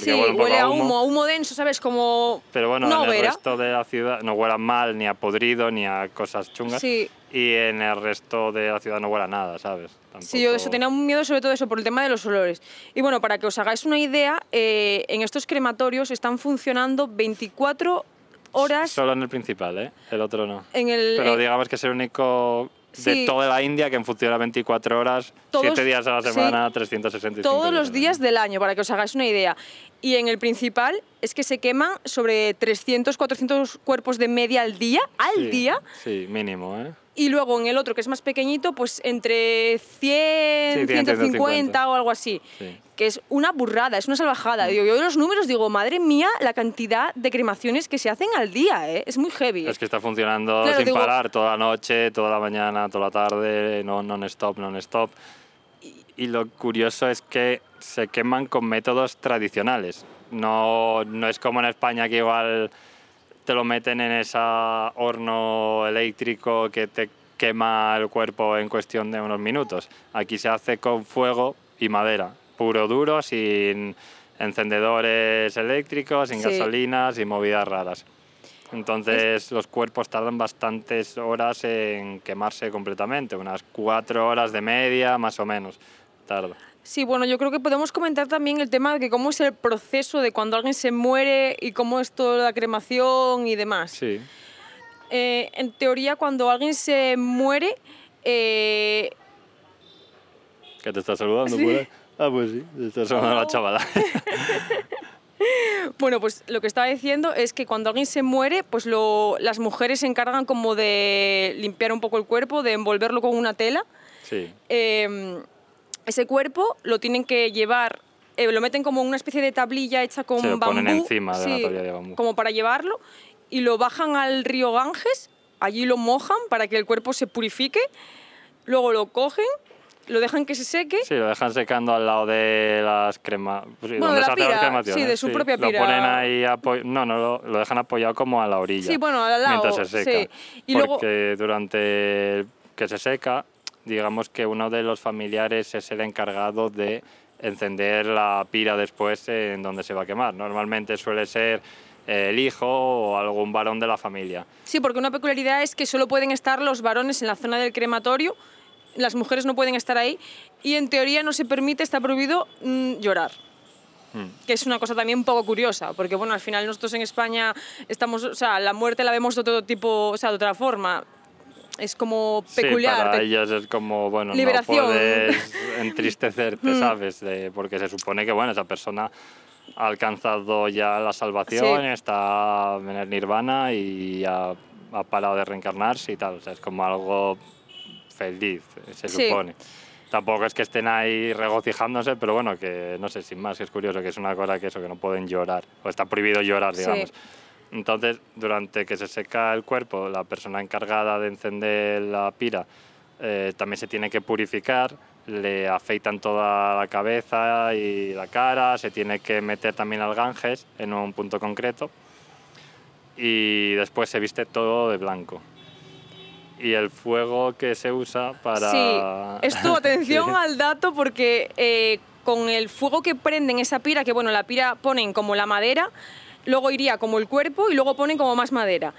Speaker 1: sí, huele, a humo. a humo, denso, ¿sabes? Como
Speaker 2: Pero bueno, en el resto de la ciudad no huele mal, ni a podrido, ni a cosas chungas.
Speaker 1: Sí.
Speaker 2: Y en el resto de la ciudad no huele a nada, ¿sabes?
Speaker 1: Sí, yo eso, tenía un miedo sobre todo eso, por el tema de los olores. Y bueno, para que os hagáis una idea, eh, en estos crematorios están funcionando 24 horas...
Speaker 2: Solo en el principal, ¿eh? El otro no.
Speaker 1: En el,
Speaker 2: Pero digamos que es el único de toda la India que funciona 24 horas, 7 días a la semana, 365
Speaker 1: Todos los días del año, para que os hagáis una idea. Y en el principal es que se queman sobre 300, 400 cuerpos de media al día, al día.
Speaker 2: Sí, mínimo, ¿eh?
Speaker 1: Y luego en el otro, que es más pequeñito, pues entre 100,
Speaker 2: Sí, 100,
Speaker 1: 150 o algo así.
Speaker 2: Sí.
Speaker 1: Que es una burrada, es una salvajada. Digo, yo los números digo, madre mía, la cantidad de cremaciones que se hacen al día, ¿eh? es muy heavy.
Speaker 2: Es que está funcionando
Speaker 1: Claro,
Speaker 2: sin
Speaker 1: digo-
Speaker 2: parar toda la noche, toda la mañana, toda la tarde, no non-stop, non-stop. Y, y lo curioso es que se queman con métodos tradicionales. No, no es como en España que igual te lo meten en ese horno eléctrico que te quema el cuerpo en cuestión de unos minutos. Aquí se hace con fuego y madera, puro duro, sin encendedores eléctricos, sin
Speaker 1: Sí.
Speaker 2: gasolina, sin movidas raras. Entonces los cuerpos tardan bastantes horas en quemarse completamente, unas cuatro horas de media más o menos tarda.
Speaker 1: Sí, bueno, yo creo que podemos comentar también el tema de que cómo es el proceso de cuando alguien se muere y cómo es toda la cremación y demás.
Speaker 2: Sí,
Speaker 1: Eh, en teoría, cuando alguien se muere, eh,
Speaker 2: que te está saludando ahí. Ah, pues sí, te está saludando la chavala. [laughs]
Speaker 1: bueno, pues lo que estaba diciendo es que cuando alguien se muere, pues lo, las mujeres se encargan como de limpiar un poco el cuerpo, de envolverlo con una tela.
Speaker 2: Sí,
Speaker 1: Eh, ese cuerpo lo tienen que llevar, eh, lo meten como en una especie de tablilla hecha con
Speaker 2: Se lo
Speaker 1: bambú.
Speaker 2: ponen encima de una tablilla de bambú.
Speaker 1: Como para llevarlo y lo bajan al río Ganges, allí lo mojan para que el cuerpo se purifique, luego lo cogen, lo dejan que se seque.
Speaker 2: sí, lo dejan secando al lado de las cremas. Pues, sí,
Speaker 1: Bueno,
Speaker 2: donde
Speaker 1: de
Speaker 2: se
Speaker 1: la
Speaker 2: hacen las
Speaker 1: pira,
Speaker 2: cremaciones,
Speaker 1: sí, de su propia pira.
Speaker 2: Lo ponen ahí, no, no, lo, lo dejan apoyado como a la orilla.
Speaker 1: Sí, bueno, al lado,
Speaker 2: Mientras se seca.
Speaker 1: sí. Y luego-
Speaker 2: Porque durante el que se seca, digamos que uno de los familiares es el encargado de encender la pira después en donde se va a quemar. Normalmente suele ser eh, el hijo o algún varón de la familia.
Speaker 1: Sí, porque una peculiaridad es que solo pueden estar los varones en la zona del crematorio, las mujeres no pueden estar ahí y en teoría no se permite, está prohibido mm, llorar.
Speaker 2: Mm.
Speaker 1: Que es una cosa también un poco curiosa, porque bueno, al final nosotros en España estamos, o sea, la muerte la vemos de otro tipo, o sea, de otra forma. Es como peculiar.
Speaker 2: Sí, para ellos es como, bueno,
Speaker 1: Liberación.
Speaker 2: no puedes [laughs] entristecerte,
Speaker 1: Mm.
Speaker 2: ¿sabes? De- porque se supone que, bueno, esa persona ha alcanzado ya la salvación,
Speaker 1: Sí.
Speaker 2: está en el nirvana y ha, ha parado de reencarnarse y tal. O sea, es como algo feliz, se
Speaker 1: Sí.
Speaker 2: supone. Tampoco es que estén ahí regocijándose, pero bueno, que no sé, sin más, que es curioso, que es una cosa que eso, que no pueden llorar, o está prohibido llorar,
Speaker 1: Sí.
Speaker 2: Entonces, durante que se seca el cuerpo, la persona encargada de encender la pira eh, también se tiene que purificar, le afeitan toda la cabeza y la cara, se tiene que meter también al Ganges en un punto concreto y después se viste todo de blanco. Y el fuego que se usa para...
Speaker 1: Sí, esto, [laughs] atención
Speaker 2: Sí.
Speaker 1: al dato porque eh, con el fuego que prenden esa pira, que bueno, la pira ponen como la madera, luego iría como el cuerpo y luego ponen como más madera.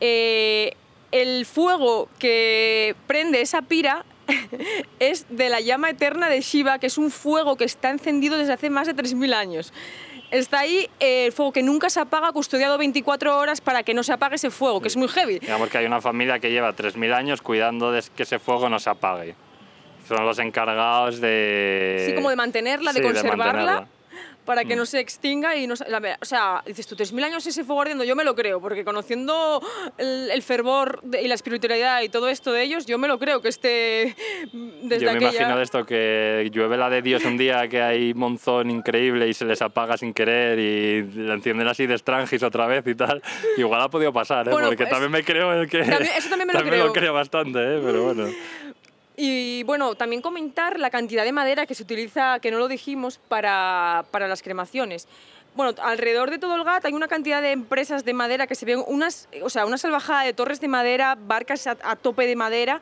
Speaker 1: Eh, el fuego que prende esa pira [laughs] es de la llama eterna de Shiva, que es un fuego que está encendido desde hace más de 3.000 años. Está ahí eh, el fuego que nunca se apaga, custodiado 24 horas para que no se apague ese fuego, que es muy heavy.
Speaker 2: Digamos que hay una familia que lleva 3.000 años cuidando de que ese fuego no se apague. Son los encargados de...
Speaker 1: Sí, como de mantenerla, de
Speaker 2: Sí,
Speaker 1: conservarla,
Speaker 2: mantenerla.
Speaker 1: Para que
Speaker 2: Mm.
Speaker 1: no se extinga y no se- la o sea, dices tú, 3.000 años ese fuego ardiendo, yo me lo creo, porque conociendo el, el fervor de- y la espiritualidad y todo esto de ellos, yo me lo creo que esté desde
Speaker 2: Yo me
Speaker 1: aquella...
Speaker 2: imagino de esto que llueve la de Dios un día que hay monzón increíble y se les apaga sin querer y la encienden así de estrangis otra vez y tal. Igual ha podido pasar, ¿eh?
Speaker 1: Bueno,
Speaker 2: porque
Speaker 1: pues,
Speaker 2: también me creo el que...
Speaker 1: también- eso también me lo
Speaker 2: lo
Speaker 1: creo.
Speaker 2: creo bastante, ¿eh? pero bueno.
Speaker 1: Y bueno, también comentar la cantidad de madera que se utiliza, que no lo dijimos, para, para las cremaciones. Bueno, alrededor de todo el GAT hay una cantidad de empresas de madera que se ven unas, o sea, una salvajada de torres de madera, barcas a, a tope de madera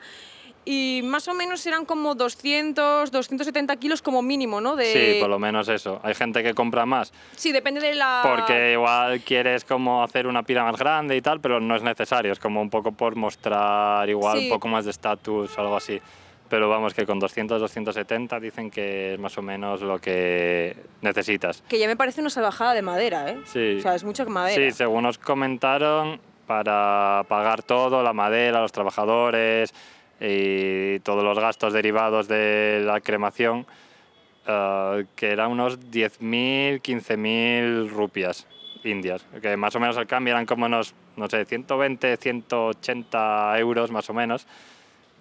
Speaker 1: y más o menos eran como 200, 270 kilos como mínimo, ¿no? De...
Speaker 2: Sí, por lo menos eso. Hay gente que compra más
Speaker 1: Sí, depende de la...
Speaker 2: porque igual quieres como hacer una pira más grande y tal, pero no es necesario. Es como un poco por mostrar igual
Speaker 1: Sí.
Speaker 2: un poco más de estatus o algo así. Pero vamos, que con 200, 270 dicen que es más o menos lo que necesitas.
Speaker 1: Que ya me parece una salvajada de madera, ¿eh?
Speaker 2: Sí.
Speaker 1: O sea, es mucha madera.
Speaker 2: Sí, según nos comentaron, para pagar todo, la madera, los trabajadores y todos los gastos derivados de la cremación, eh, que eran unos 10.000, 15.000 rupias indias, que más o menos al cambio eran como unos, no sé, 120, 180 euros más o menos,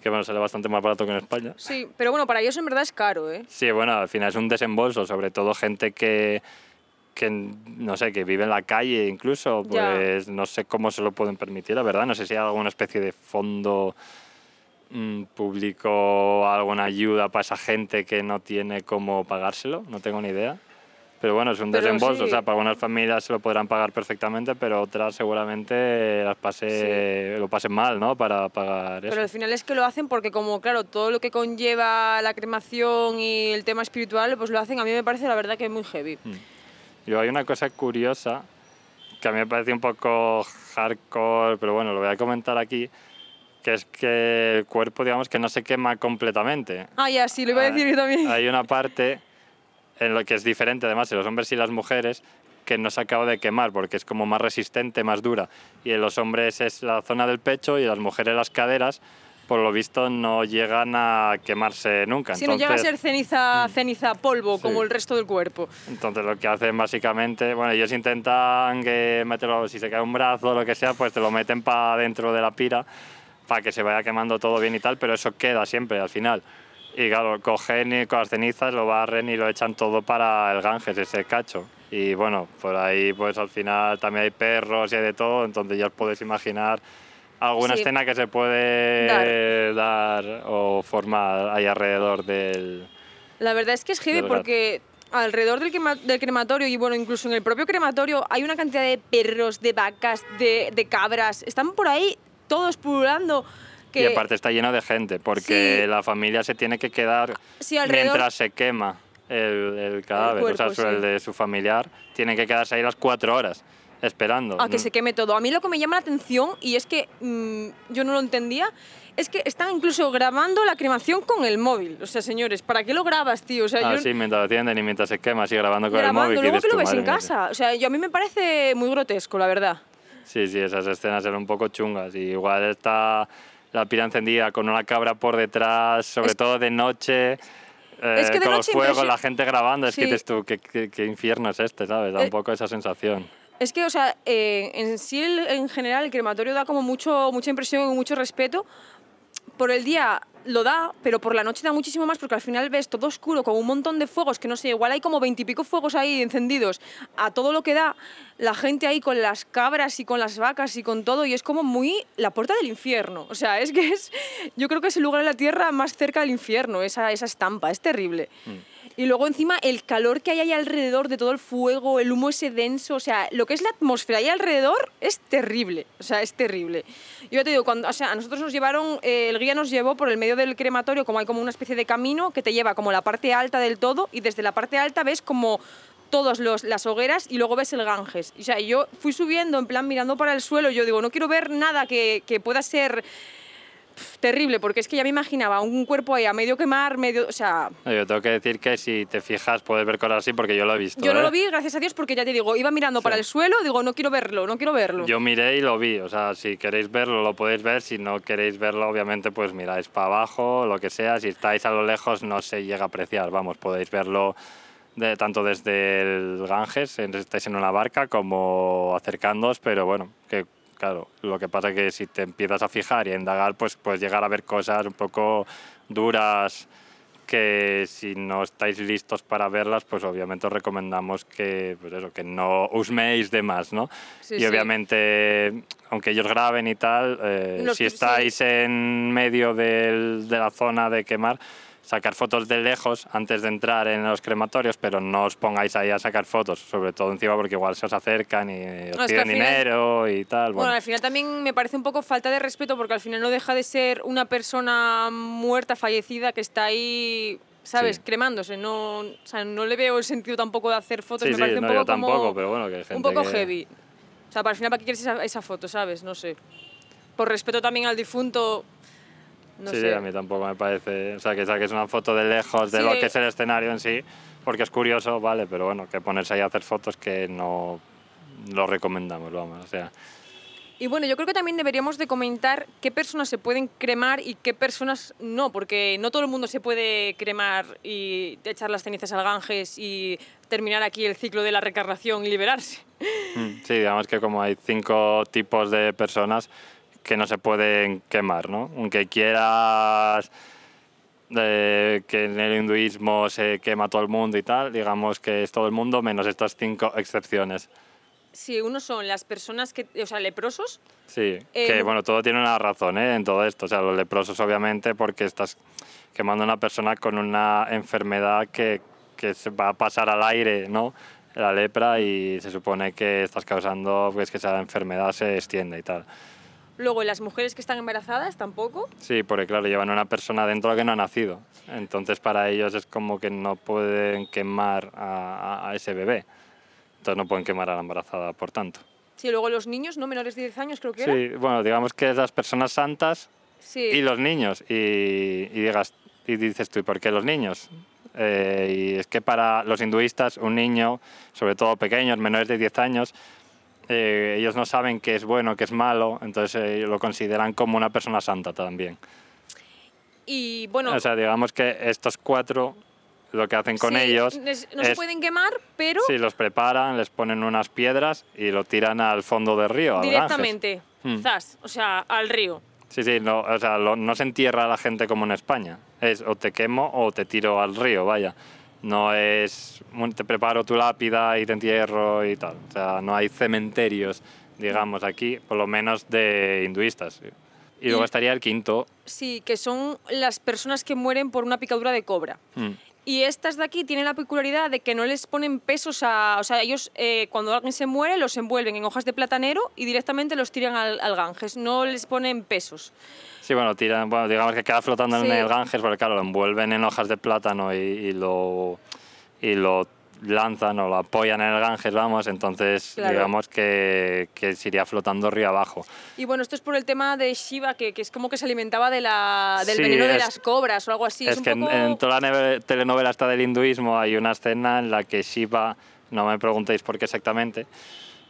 Speaker 2: que bueno, sale bastante más barato que en España.
Speaker 1: Sí, pero bueno, para ellos en verdad es caro, ¿eh?
Speaker 2: Sí, bueno, al final es un desembolso, sobre todo gente que, que no sé, que vive en la calle incluso, pues no sé cómo se lo pueden permitir, la verdad, no sé si hay alguna especie de fondo mm, público, alguna ayuda para esa gente que no tiene cómo pagárselo, no tengo ni idea. Pero bueno, es un desembolso, o sea, para algunas familias se lo podrán pagar perfectamente, pero otras seguramente las pase, lo pasen mal, ¿no? Para pagar eso.
Speaker 1: Pero al final es que lo hacen porque como, claro, todo lo que conlleva la cremación y el tema espiritual, pues lo hacen, a mí me parece la verdad que es muy heavy. Mm.
Speaker 2: Yo hay una cosa curiosa que a mí me parece un poco hardcore, pero bueno, lo voy a comentar aquí, que es que el cuerpo, digamos, que no se quema completamente.
Speaker 1: Ah, ya, sí, lo iba a decir yo también.
Speaker 2: Hay una parte en lo que es diferente además en los hombres y las mujeres que no se acaba de quemar porque es como más resistente, más dura. Y en los hombres es la zona del pecho y en las mujeres las caderas, por lo visto no llegan a quemarse nunca.
Speaker 1: Si no llega a ser ceniza, mm. ceniza polvo como el resto del cuerpo.
Speaker 2: Entonces lo que hacen básicamente, bueno, ellos intentan que meterlo, si se cae un brazo o lo que sea, pues te lo meten para dentro de la pira para que se vaya quemando todo bien y tal, pero eso queda siempre al final. Y claro, cogen con las cenizas, lo barren y lo echan todo para el Ganges, ese cacho. Y bueno, por ahí pues al final también hay perros y hay de todo, entonces ya os podéis imaginar alguna escena que se puede dar. o formar ahí alrededor del...
Speaker 1: La verdad es que es heavy porque alrededor del, del, crematorio y bueno, incluso en el propio crematorio hay una cantidad de perros, de vacas, de, de cabras, están por ahí todos pululando
Speaker 2: y aparte está lleno de gente, porque la familia se tiene que quedar mientras se quema el, cadáver, o sea, el de su familiar, tiene que quedarse ahí las cuatro horas esperando.
Speaker 1: A que se queme todo. A mí lo que me llama la atención, y es que mm, yo no lo entendía, es que están incluso grabando la cremación con el móvil. O sea, señores, ¿para qué lo grabas, tío? O sea,
Speaker 2: ah, sí, mientras lo atienden y mientras se quema, así grabando con
Speaker 1: el
Speaker 2: móvil.
Speaker 1: Luego que lo ves en casa. O sea, yo, a mí me parece muy grotesco, la verdad.
Speaker 2: Sí, sí, esas escenas eran un poco chungas. Y igual está la pira encendida con una cabra por detrás, sobre todo de noche. Eh, con los fuegos, la gente grabando, es que dices tú, ¿qué, ¿qué, infierno es este, ¿sabes? Da un eh, poco esa sensación.
Speaker 1: Es que, o sea, eh, en sí, en general, el crematorio da como mucho, mucha impresión y mucho respeto. Por el día lo da, pero por la noche da muchísimo más porque al final ves todo oscuro con un montón de fuegos, que no sé, igual hay como veintipico fuegos ahí encendidos, a todo lo que da, la gente ahí con las cabras y con las vacas y con todo, y es como muy la puerta del infierno. O sea, es que es, yo creo que es el lugar en la tierra más cerca del infierno, esa, esa estampa, es terrible. Mm. Y luego encima el calor que hay ahí alrededor de todo el fuego, el humo ese denso, o sea, lo que es la atmósfera ahí alrededor es terrible, o sea, es terrible. Yo te digo, cuando, o sea, a nosotros nos llevaron, eh, el guía nos llevó por el medio del crematorio, como hay como una especie de camino que te lleva como la parte alta del todo y desde la parte alta ves como todas las hogueras y luego ves el Ganges. O sea, yo fui subiendo en plan mirando para el suelo, yo digo, no quiero ver nada que, que pueda ser terrible, porque es que ya me imaginaba un cuerpo ahí a medio quemar, medio, o sea...
Speaker 2: Yo tengo que decir que si te fijas puedes ver cosas así porque yo lo he visto.
Speaker 1: Yo no
Speaker 2: ¿eh?
Speaker 1: lo vi, gracias a Dios, porque ya te digo, iba mirando para el suelo, digo, no quiero verlo, no quiero verlo.
Speaker 2: Yo miré y lo vi, o sea, si queréis verlo lo podéis ver, si no queréis verlo obviamente pues miráis para abajo, lo que sea, si estáis a lo lejos no se llega a apreciar, vamos, podéis verlo... De, tanto desde el Ganges, estáis en una barca, como acercándoos, pero bueno, que Claro, lo que pasa es que si te empiezas a fijar y a indagar, pues puedes llegar a ver cosas un poco duras que si no estáis listos para verlas, pues obviamente os recomendamos que, pues eso, que no usméis de más, ¿no? y obviamente, aunque ellos graben y tal, eh, si estáis en medio de la zona de quemar, sacar fotos de lejos antes de entrar en los crematorios, pero no os pongáis ahí a sacar fotos, sobre todo encima porque igual se os acercan y os piden dinero y tal.
Speaker 1: Bueno. al final también me parece un poco falta de respeto porque al final no deja de ser una persona muerta, fallecida, que está ahí ¿sabes? Cremándose. No, o sea, no le veo el sentido tampoco de hacer fotos. me parece un poco
Speaker 2: tampoco, pero bueno, que hay gente
Speaker 1: Un poco heavy. O sea, para el final, ¿para qué quieres esa, esa, foto, sabes? No sé. Por respeto también al difunto,
Speaker 2: sí, a mí tampoco me parece. O sea, que saques una foto de lejos de lo que es el escenario en sí, porque es curioso, vale, pero bueno, que ponerse ahí a hacer fotos que no lo recomendamos, vamos, o sea.
Speaker 1: Y bueno, yo creo que también deberíamos de comentar qué personas se pueden cremar y qué personas no, porque no todo el mundo se puede cremar y echar las cenizas al Ganges y terminar aquí el ciclo de la recarnación y liberarse.
Speaker 2: Mm, sí, digamos que como hay cinco tipos de personas, que no se pueden quemar, ¿no? Aunque quieras de que en el hinduismo se quema todo el mundo y tal, digamos que es todo el mundo menos estas cinco excepciones.
Speaker 1: Sí, uno son las personas que, o sea, leprosos.
Speaker 2: Sí, que
Speaker 1: Eh,
Speaker 2: bueno, todo tiene una razón ¿eh? en todo esto. O sea, los leprosos obviamente porque estás quemando a una persona con una enfermedad que, que se va a pasar al aire, ¿no? La lepra y se supone que estás causando pues, que esa enfermedad se extienda y tal.
Speaker 1: Luego, las mujeres que están embarazadas tampoco.
Speaker 2: Sí, porque claro, llevan una persona dentro que no ha nacido. Entonces para ellos es como que no pueden quemar a, a- ese bebé. Entonces no pueden quemar a la embarazada, por tanto.
Speaker 1: Sí, luego los niños, ¿no? Menores de 10 años creo que era.
Speaker 2: Sí, bueno, digamos que es las personas santas
Speaker 1: Sí.
Speaker 2: y los niños. Y, y digas, y dices tú, ¿y por qué los niños? Eh, y es que para los hinduistas un niño, sobre todo pequeños, menores de 10 años, eh, ellos no saben qué es bueno, qué es malo, entonces eh, lo consideran como una persona santa también.
Speaker 1: Y bueno,
Speaker 2: O sea, digamos que estos cuatro lo que hacen con
Speaker 1: sí,
Speaker 2: ellos
Speaker 1: es- no se
Speaker 2: es,
Speaker 1: pueden quemar, pero
Speaker 2: sí, los preparan, les ponen unas piedras y lo tiran al fondo del río,
Speaker 1: directamente,
Speaker 2: Hmm.
Speaker 1: zas, o sea, al río.
Speaker 2: Sí, sí, no, o sea, lo- no se entierra a la gente como en España. Es o te quemo o te tiro al río, vaya. No es te preparo tu lápida y te entierro y tal. O sea, no hay cementerios, digamos, aquí, por lo menos de hinduistas. Y luego
Speaker 1: Y-
Speaker 2: estaría el quinto.
Speaker 1: Sí, que son las personas que mueren por una picadura de cobra.
Speaker 2: mm,
Speaker 1: Y estas de aquí tienen la peculiaridad de que no les ponen pesos a... O sea, ellos eh, cuando alguien se muere los envuelven en hojas de platanero y directamente los tiran al, al Ganges. No les ponen pesos.
Speaker 2: Sí, bueno, tiran, bueno, digamos que queda flotando
Speaker 1: Sí.
Speaker 2: en el Ganges, porque claro, lo envuelven en hojas de plátano y, y lo, y lo lanzan o lo apoyan en el Ganges, vamos, entonces
Speaker 1: Claro.
Speaker 2: digamos que, que se iría flotando río abajo.
Speaker 1: Y bueno, esto es por el tema de Shiva, que, que es como que se alimentaba de la, del
Speaker 2: Sí,
Speaker 1: veneno de
Speaker 2: es-
Speaker 1: las cobras o algo así.
Speaker 2: es
Speaker 1: un
Speaker 2: que en-
Speaker 1: poco-
Speaker 2: en, toda la telenovela esta del hinduismo hay una escena en la que Shiva, no me preguntéis por qué exactamente,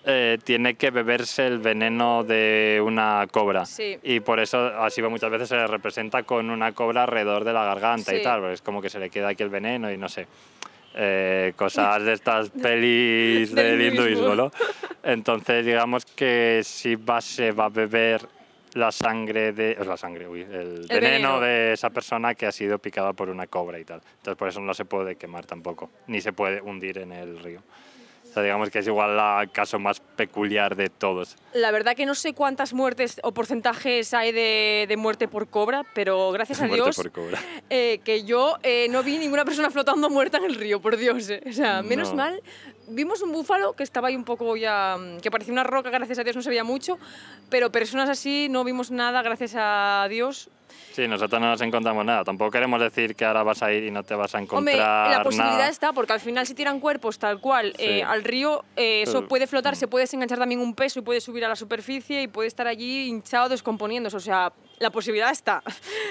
Speaker 2: eh, tiene que beberse el veneno de una cobra.
Speaker 1: Sí.
Speaker 2: Y por eso a Shiva muchas veces se le representa con una cobra alrededor de la garganta
Speaker 1: Sí.
Speaker 2: y tal, porque es como que se le queda aquí el veneno y no sé. eh, cosas [laughs] de estas pelis
Speaker 1: Del
Speaker 2: del
Speaker 1: hinduismo.
Speaker 2: ¿no? Entonces digamos que Shiva se va a beber la sangre de o la sangre uy, el, veneno,
Speaker 1: veneno.
Speaker 2: de esa persona que ha sido picada por una cobra y tal entonces por eso no se puede quemar tampoco ni se puede hundir en el río o sea, digamos que es igual el caso más peculiar de todos
Speaker 1: La verdad que no sé cuántas muertes o porcentajes hay de, de muerte por cobra, pero gracias a [laughs] Dios
Speaker 2: por cobra.
Speaker 1: eh, que yo eh, no vi ninguna persona flotando muerta en el río, por Dios. eh. O sea, menos
Speaker 2: No.
Speaker 1: mal. Vimos un búfalo que estaba ahí un poco ya, mm, que parecía una roca, gracias a Dios no se veía mucho, pero personas así no vimos nada, gracias a Dios.
Speaker 2: Sí, nosotros no nos encontramos nada. Tampoco queremos decir que ahora vas a ir y no te vas a
Speaker 1: Hombre,
Speaker 2: encontrar
Speaker 1: la posibilidad
Speaker 2: nada.
Speaker 1: está, porque al final si tiran cuerpos tal cual eh,
Speaker 2: Sí.
Speaker 1: al río, eh, eso puede flotar, se puede desenganchar también un peso y puede subir a la superficie y puede estar allí hinchado, descomponiéndose. O sea, la posibilidad está.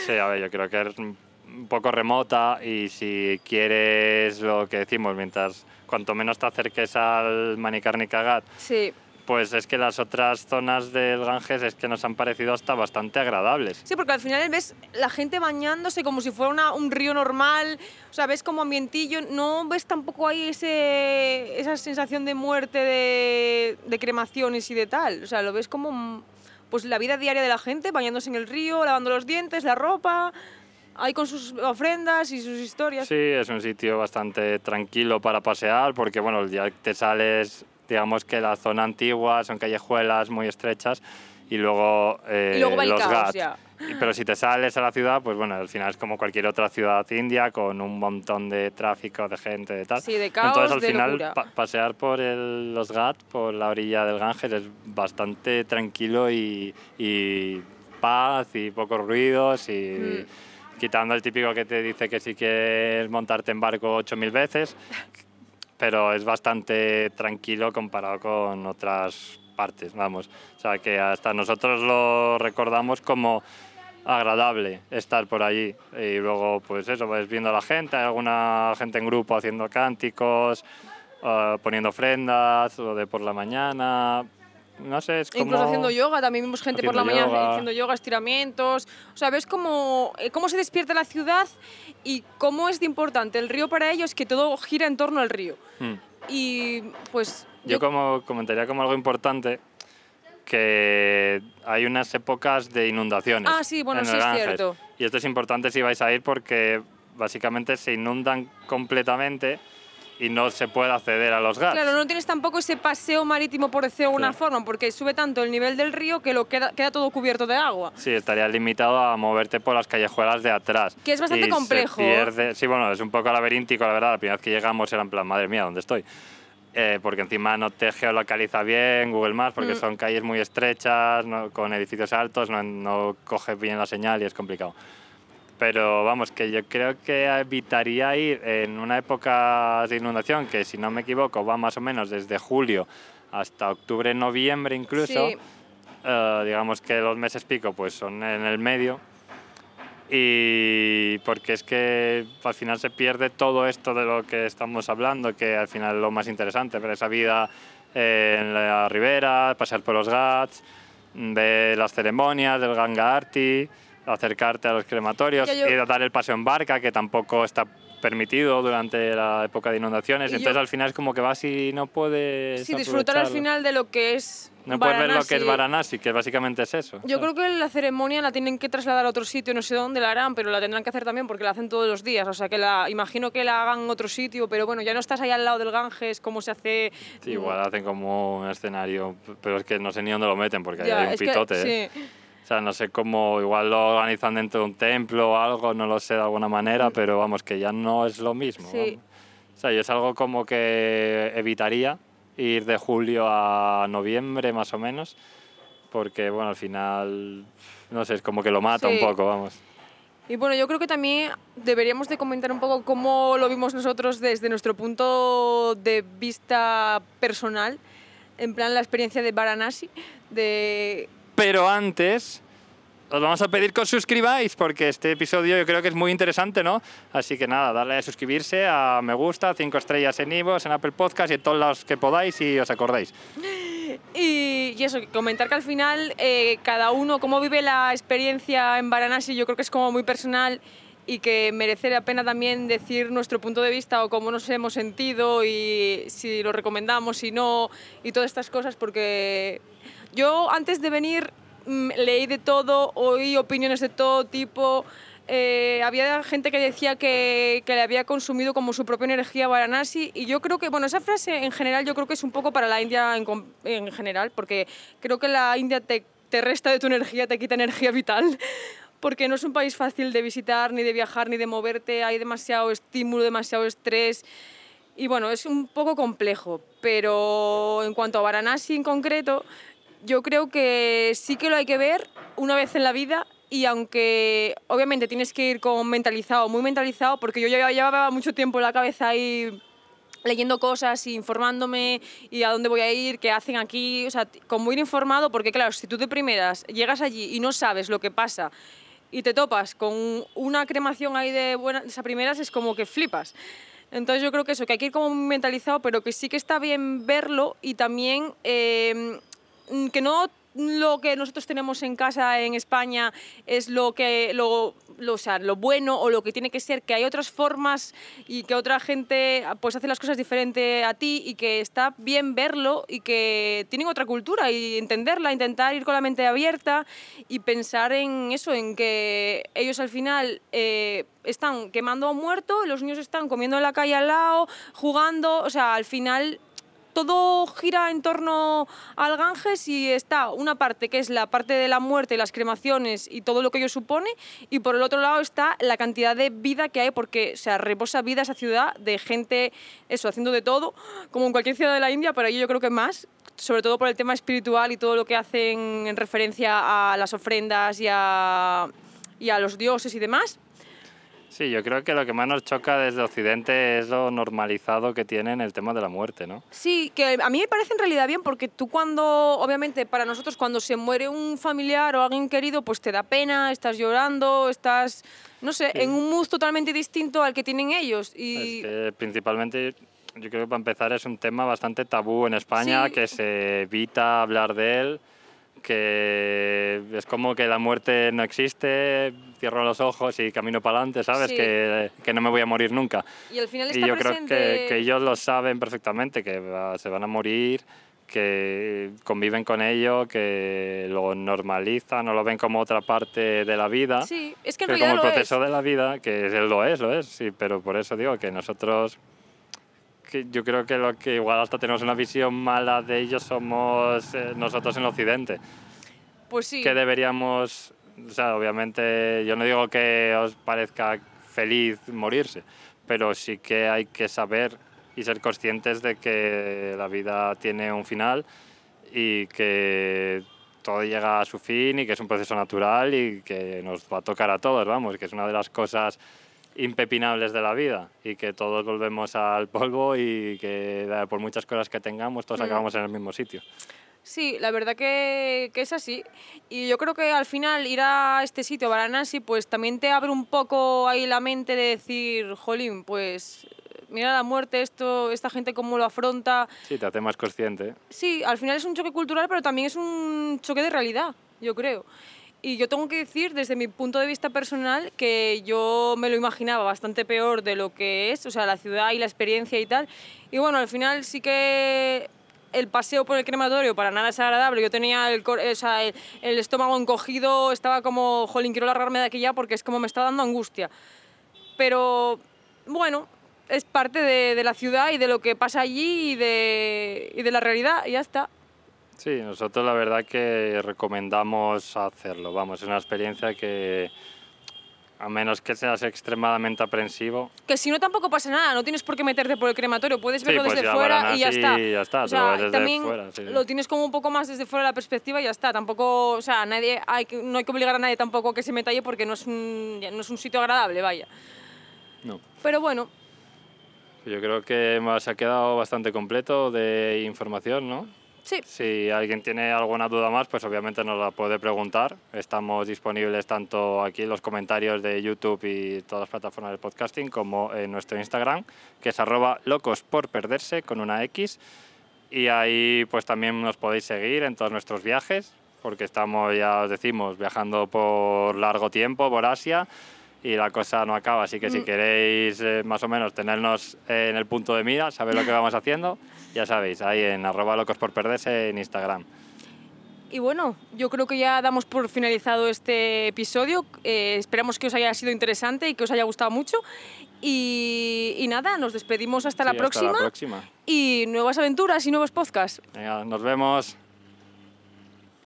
Speaker 2: Sí, a ver, yo creo que es un poco remota y si quieres lo que decimos, mientras cuanto menos te acerques al Manikarnika Ghat,
Speaker 1: Sí.
Speaker 2: pues es que las otras zonas del Ganges es que nos han parecido hasta bastante agradables.
Speaker 1: Sí, porque al final ves la gente bañándose como si fuera una- un río normal, o sea, ves como ambientillo, no ves tampoco ahí ese, esa sensación de muerte, de, de cremaciones y de tal, o sea, lo ves como pues la vida diaria de la gente, bañándose en el río, lavando los dientes, la ropa, ahí con sus ofrendas y sus historias.
Speaker 2: Sí, es un sitio bastante tranquilo para pasear porque, bueno, ya te sales, digamos que la zona antigua son callejuelas muy estrechas y luego, eh,
Speaker 1: Y luego va el
Speaker 2: los
Speaker 1: caos,
Speaker 2: Pero si te sales a la ciudad, pues bueno, al final es como cualquier otra ciudad india con un montón de tráfico, de gente, de tal.
Speaker 1: Sí, de caos,
Speaker 2: Entonces al
Speaker 1: de
Speaker 2: final pa- pasear por el- los Ghats, por la orilla del Ganges, es bastante tranquilo y, y paz y pocos ruidos y
Speaker 1: Mm.
Speaker 2: Quitando el típico que te dice que si quieres montarte en barco 8.000 veces, [laughs] pero es bastante tranquilo comparado con otras partes, vamos. O sea que hasta nosotros lo recordamos como agradable estar por allí y luego pues eso, vas viendo a la gente, hay alguna gente en grupo haciendo cánticos, eh, poniendo ofrendas, lo de por la mañana, no sé, es como...
Speaker 1: Incluso haciendo yoga, también vimos gente por la
Speaker 2: Haciendo
Speaker 1: mañana
Speaker 2: yoga.
Speaker 1: haciendo yoga, estiramientos. O sea, ves cómo, eh, cómo se despierta la ciudad y cómo es de importante el río para ellos, que todo gira en torno al río.
Speaker 2: Hmm.
Speaker 1: Y pues
Speaker 2: Yo como comentaría como algo importante que hay unas épocas de inundaciones.
Speaker 1: Ah, sí, bueno,
Speaker 2: en
Speaker 1: sí es cierto.
Speaker 2: Y esto es importante si vais a ir porque básicamente se inundan completamente y no se puede acceder a los ghats.
Speaker 1: Claro, no tienes tampoco ese paseo marítimo, por decirlo de alguna
Speaker 2: Claro.
Speaker 1: forma, porque sube tanto el nivel del río que lo queda, queda todo cubierto de agua.
Speaker 2: Sí, estaría limitado a moverte por las callejuelas de atrás.
Speaker 1: Que es bastante
Speaker 2: Y se
Speaker 1: complejo.
Speaker 2: pierde- Sí, bueno, es un poco laberíntico, la verdad. La primera vez que llegamos era en plan, madre mía, ¿dónde estoy? Eh, porque encima no te geolocaliza bien Google Maps, porque
Speaker 1: Mm.
Speaker 2: son calles muy estrechas, no- con edificios altos, no, no coge bien la señal y es complicado. Pero vamos, que yo creo que evitaría ir en una época de inundación, que si no me equivoco va más o menos desde julio hasta octubre, noviembre incluso.
Speaker 1: Sí.
Speaker 2: Eh, digamos que los meses pico pues son en el medio y porque es que al final se pierde todo esto de lo que estamos hablando, que al final es lo más interesante, ver esa vida eh, en la ribera, pasar por los Ghats, ver las ceremonias del Ganga Arti, acercarte a los crematorios,
Speaker 1: yo-
Speaker 2: ir a dar el paseo en barca, que tampoco está permitido durante la época de inundaciones,
Speaker 1: Y yo-
Speaker 2: entonces al final es como que vas y no puedes
Speaker 1: Sí, disfrutar al final de lo que es
Speaker 2: No puedes ver lo que es
Speaker 1: Varanasi.
Speaker 2: Que básicamente es eso.
Speaker 1: Yo
Speaker 2: ¿sabes?
Speaker 1: creo que la ceremonia la tienen que trasladar a otro sitio, no sé dónde la harán, pero la tendrán que hacer también porque la hacen todos los días. O sea, que la imagino que la hagan en otro sitio, pero bueno, ya no estás ahí al lado del Ganges, como se hace.
Speaker 2: Sí, igual hacen como un escenario, pero es que no sé ni dónde lo meten porque
Speaker 1: Ya,
Speaker 2: hay un
Speaker 1: es que-
Speaker 2: pitote. ¿eh? O sea, no sé cómo, igual lo organizan dentro de un templo o algo, no lo sé de alguna manera, pero vamos, que ya no es lo mismo.
Speaker 1: Sí.
Speaker 2: O sea, yo es algo como que evitaría ir de julio a noviembre más o menos, porque bueno, al final, no sé, es como que lo mata
Speaker 1: Sí.
Speaker 2: un poco, vamos.
Speaker 1: Y bueno, yo creo que también deberíamos de comentar un poco cómo lo vimos nosotros desde nuestro punto de vista personal, en plan la experiencia de Varanasi, de
Speaker 2: Pero antes, os vamos a pedir que os suscribáis porque este episodio yo creo que es muy interesante, ¿no? Así que nada, darle a suscribirse, a me gusta, cinco estrellas en Ivos, en Apple Podcast y en todos los que podáis y os acordéis.
Speaker 1: Y, y eso, comentar que al final eh, cada uno, cómo vive la experiencia en Varanasi, yo creo que es como muy personal y que merece la pena también decir nuestro punto de vista o cómo nos hemos sentido y si lo recomendamos, si no, y todas estas cosas, porque yo antes de venir mm, leí de todo, oí opiniones de todo tipo. eh, había gente que decía que, que le había consumido como su propia energía Varanasi y yo creo que, bueno, esa frase en general yo creo que es un poco para la India en, en general, porque creo que la India te, te resta de tu energía, te quita energía vital, [laughs] porque no es un país fácil de visitar, ni de viajar, ni de moverte, hay demasiado estímulo, demasiado estrés. Y bueno, es un poco complejo, pero en cuanto a Varanasi en concreto, yo creo que sí que lo hay que ver una vez en la vida y aunque obviamente tienes que ir con mentalizado, muy mentalizado, porque yo ya llevaba mucho tiempo en la cabeza ahí leyendo cosas y informándome y a dónde voy a ir, qué hacen aquí, o sea, con muy informado, porque claro, si tú de primeras llegas allí y no sabes lo que pasa y te topas con una cremación ahí de buenas a primeras, es como que flipas. Entonces yo creo que eso, que hay que ir como mentalizado, pero que sí que está bien verlo y también eh, que no lo que nosotros tenemos en casa en España es lo que lo, lo, o sea, lo bueno o lo que tiene que ser, que hay otras formas y que otra gente pues hace las cosas diferente a ti y que está bien verlo y que tienen otra cultura y entenderla, intentar ir con la mente abierta y pensar en eso, en que ellos al final eh, están quemando a muerto, los niños están comiendo en la calle al lado, jugando, o sea, al final todo gira en torno al Ganges y está una parte que es la parte de la muerte, las cremaciones y todo lo que ello supone, y por el otro lado está la cantidad de vida que hay, porque se reposa vida esa ciudad de gente, eso, haciendo de todo, como en cualquier ciudad de la India, pero allí yo creo que más, sobre todo por el tema espiritual y todo lo que hacen en referencia a las ofrendas y a los dioses y demás.
Speaker 2: Sí, yo creo que lo que más nos choca desde Occidente es lo normalizado que tienen el tema de la muerte, ¿no?
Speaker 1: Sí, que a mí me parece en realidad bien porque tú cuando, obviamente para nosotros cuando se muere un familiar o alguien querido, pues te da pena, estás llorando, estás, no sé, en un mood totalmente distinto al que tienen ellos. Y
Speaker 2: Es que principalmente, yo creo que para empezar es un tema bastante tabú en España,
Speaker 1: Sí.
Speaker 2: que se evita hablar de él, que es como que la muerte no existe, cierro los ojos y camino para adelante, ¿sabes?
Speaker 1: Sí.
Speaker 2: Que, que no me voy a morir nunca.
Speaker 1: y al final está
Speaker 2: Y yo creo
Speaker 1: presente...
Speaker 2: que, que ellos lo saben perfectamente, que va- se van a morir, que conviven con ello, que lo normalizan o lo ven como otra parte de la vida.
Speaker 1: Sí, es que,
Speaker 2: como el proceso de la vida, que lo es, lo es, sí, pero por eso digo que nosotros, que yo creo que lo que igual hasta tenemos una visión mala de ellos somos eh, nosotros en Occidente.
Speaker 1: Pues sí.
Speaker 2: Que deberíamos, o sea, obviamente yo no digo que os parezca feliz morirse, pero sí que hay que saber y ser conscientes de que la vida tiene un final y que todo llega a su fin y que es un proceso natural y que nos va a tocar a todos, vamos, que es una de las cosas impepinables de la vida y que todos volvemos al polvo y que por muchas cosas que tengamos todos mm. acabamos en el mismo sitio.
Speaker 1: Sí, la verdad que, que, es así. Y yo creo que al final ir a este sitio, Varanasi, pues también te abre un poco ahí la mente de decir, jolín, pues mira la muerte, esto, esta gente cómo lo afronta.
Speaker 2: Sí, te hace más consciente.
Speaker 1: Sí, al final es un choque cultural, pero también es un choque de realidad, yo creo. Y yo tengo que decir, desde mi punto de vista personal, que yo me lo imaginaba bastante peor de lo que es, o sea, la ciudad y la experiencia y tal. Y bueno, al final sí que el paseo por el crematorio para nada es agradable. Yo tenía el, o sea, el, el, estómago encogido, estaba como, jolín, quiero largarme de aquí ya porque es como me está dando angustia. Pero bueno, es parte de, de, la ciudad y de lo que pasa allí y de, y de la realidad, y ya está.
Speaker 2: Sí, nosotros la verdad que recomendamos hacerlo. Vamos, es una experiencia que, a menos que seas extremadamente aprensivo.
Speaker 1: Que si no tampoco pasa nada, no tienes por qué meterte por el crematorio, puedes verlo pues desde fuera y ya está.
Speaker 2: Y ya está, o sea,
Speaker 1: desde también fuera, lo tienes como un poco más desde fuera de la perspectiva y ya está. Tampoco, o sea, nadie, hay, no hay que obligar a nadie tampoco a que se meta allí porque no es un, no es un sitio agradable, vaya.
Speaker 2: No.
Speaker 1: Pero bueno,
Speaker 2: yo creo que se ha quedado bastante completo de información, ¿no?
Speaker 1: Sí.
Speaker 2: Si alguien tiene alguna duda más, pues obviamente nos la puede preguntar. Estamos disponibles tanto aquí en los comentarios de YouTube y todas las plataformas de podcasting como en nuestro Instagram, que es arroba locos por perderse con una X. Y ahí pues también nos podéis seguir en todos nuestros viajes, porque estamos, ya os decimos, viajando por largo tiempo por Asia y la cosa no acaba. Así que si mm. queréis eh, más o menos tenernos en el punto de mira, saber lo que vamos haciendo, ya sabéis, ahí en arroba locos por perderse en Instagram.
Speaker 1: Y bueno, yo creo que ya damos por finalizado este episodio. Eh, esperamos que os haya sido interesante y que os haya gustado mucho. Y, nada, nos despedimos hasta, la próxima.
Speaker 2: hasta la próxima.
Speaker 1: Y nuevas aventuras y nuevos podcasts.
Speaker 2: Venga, nos vemos.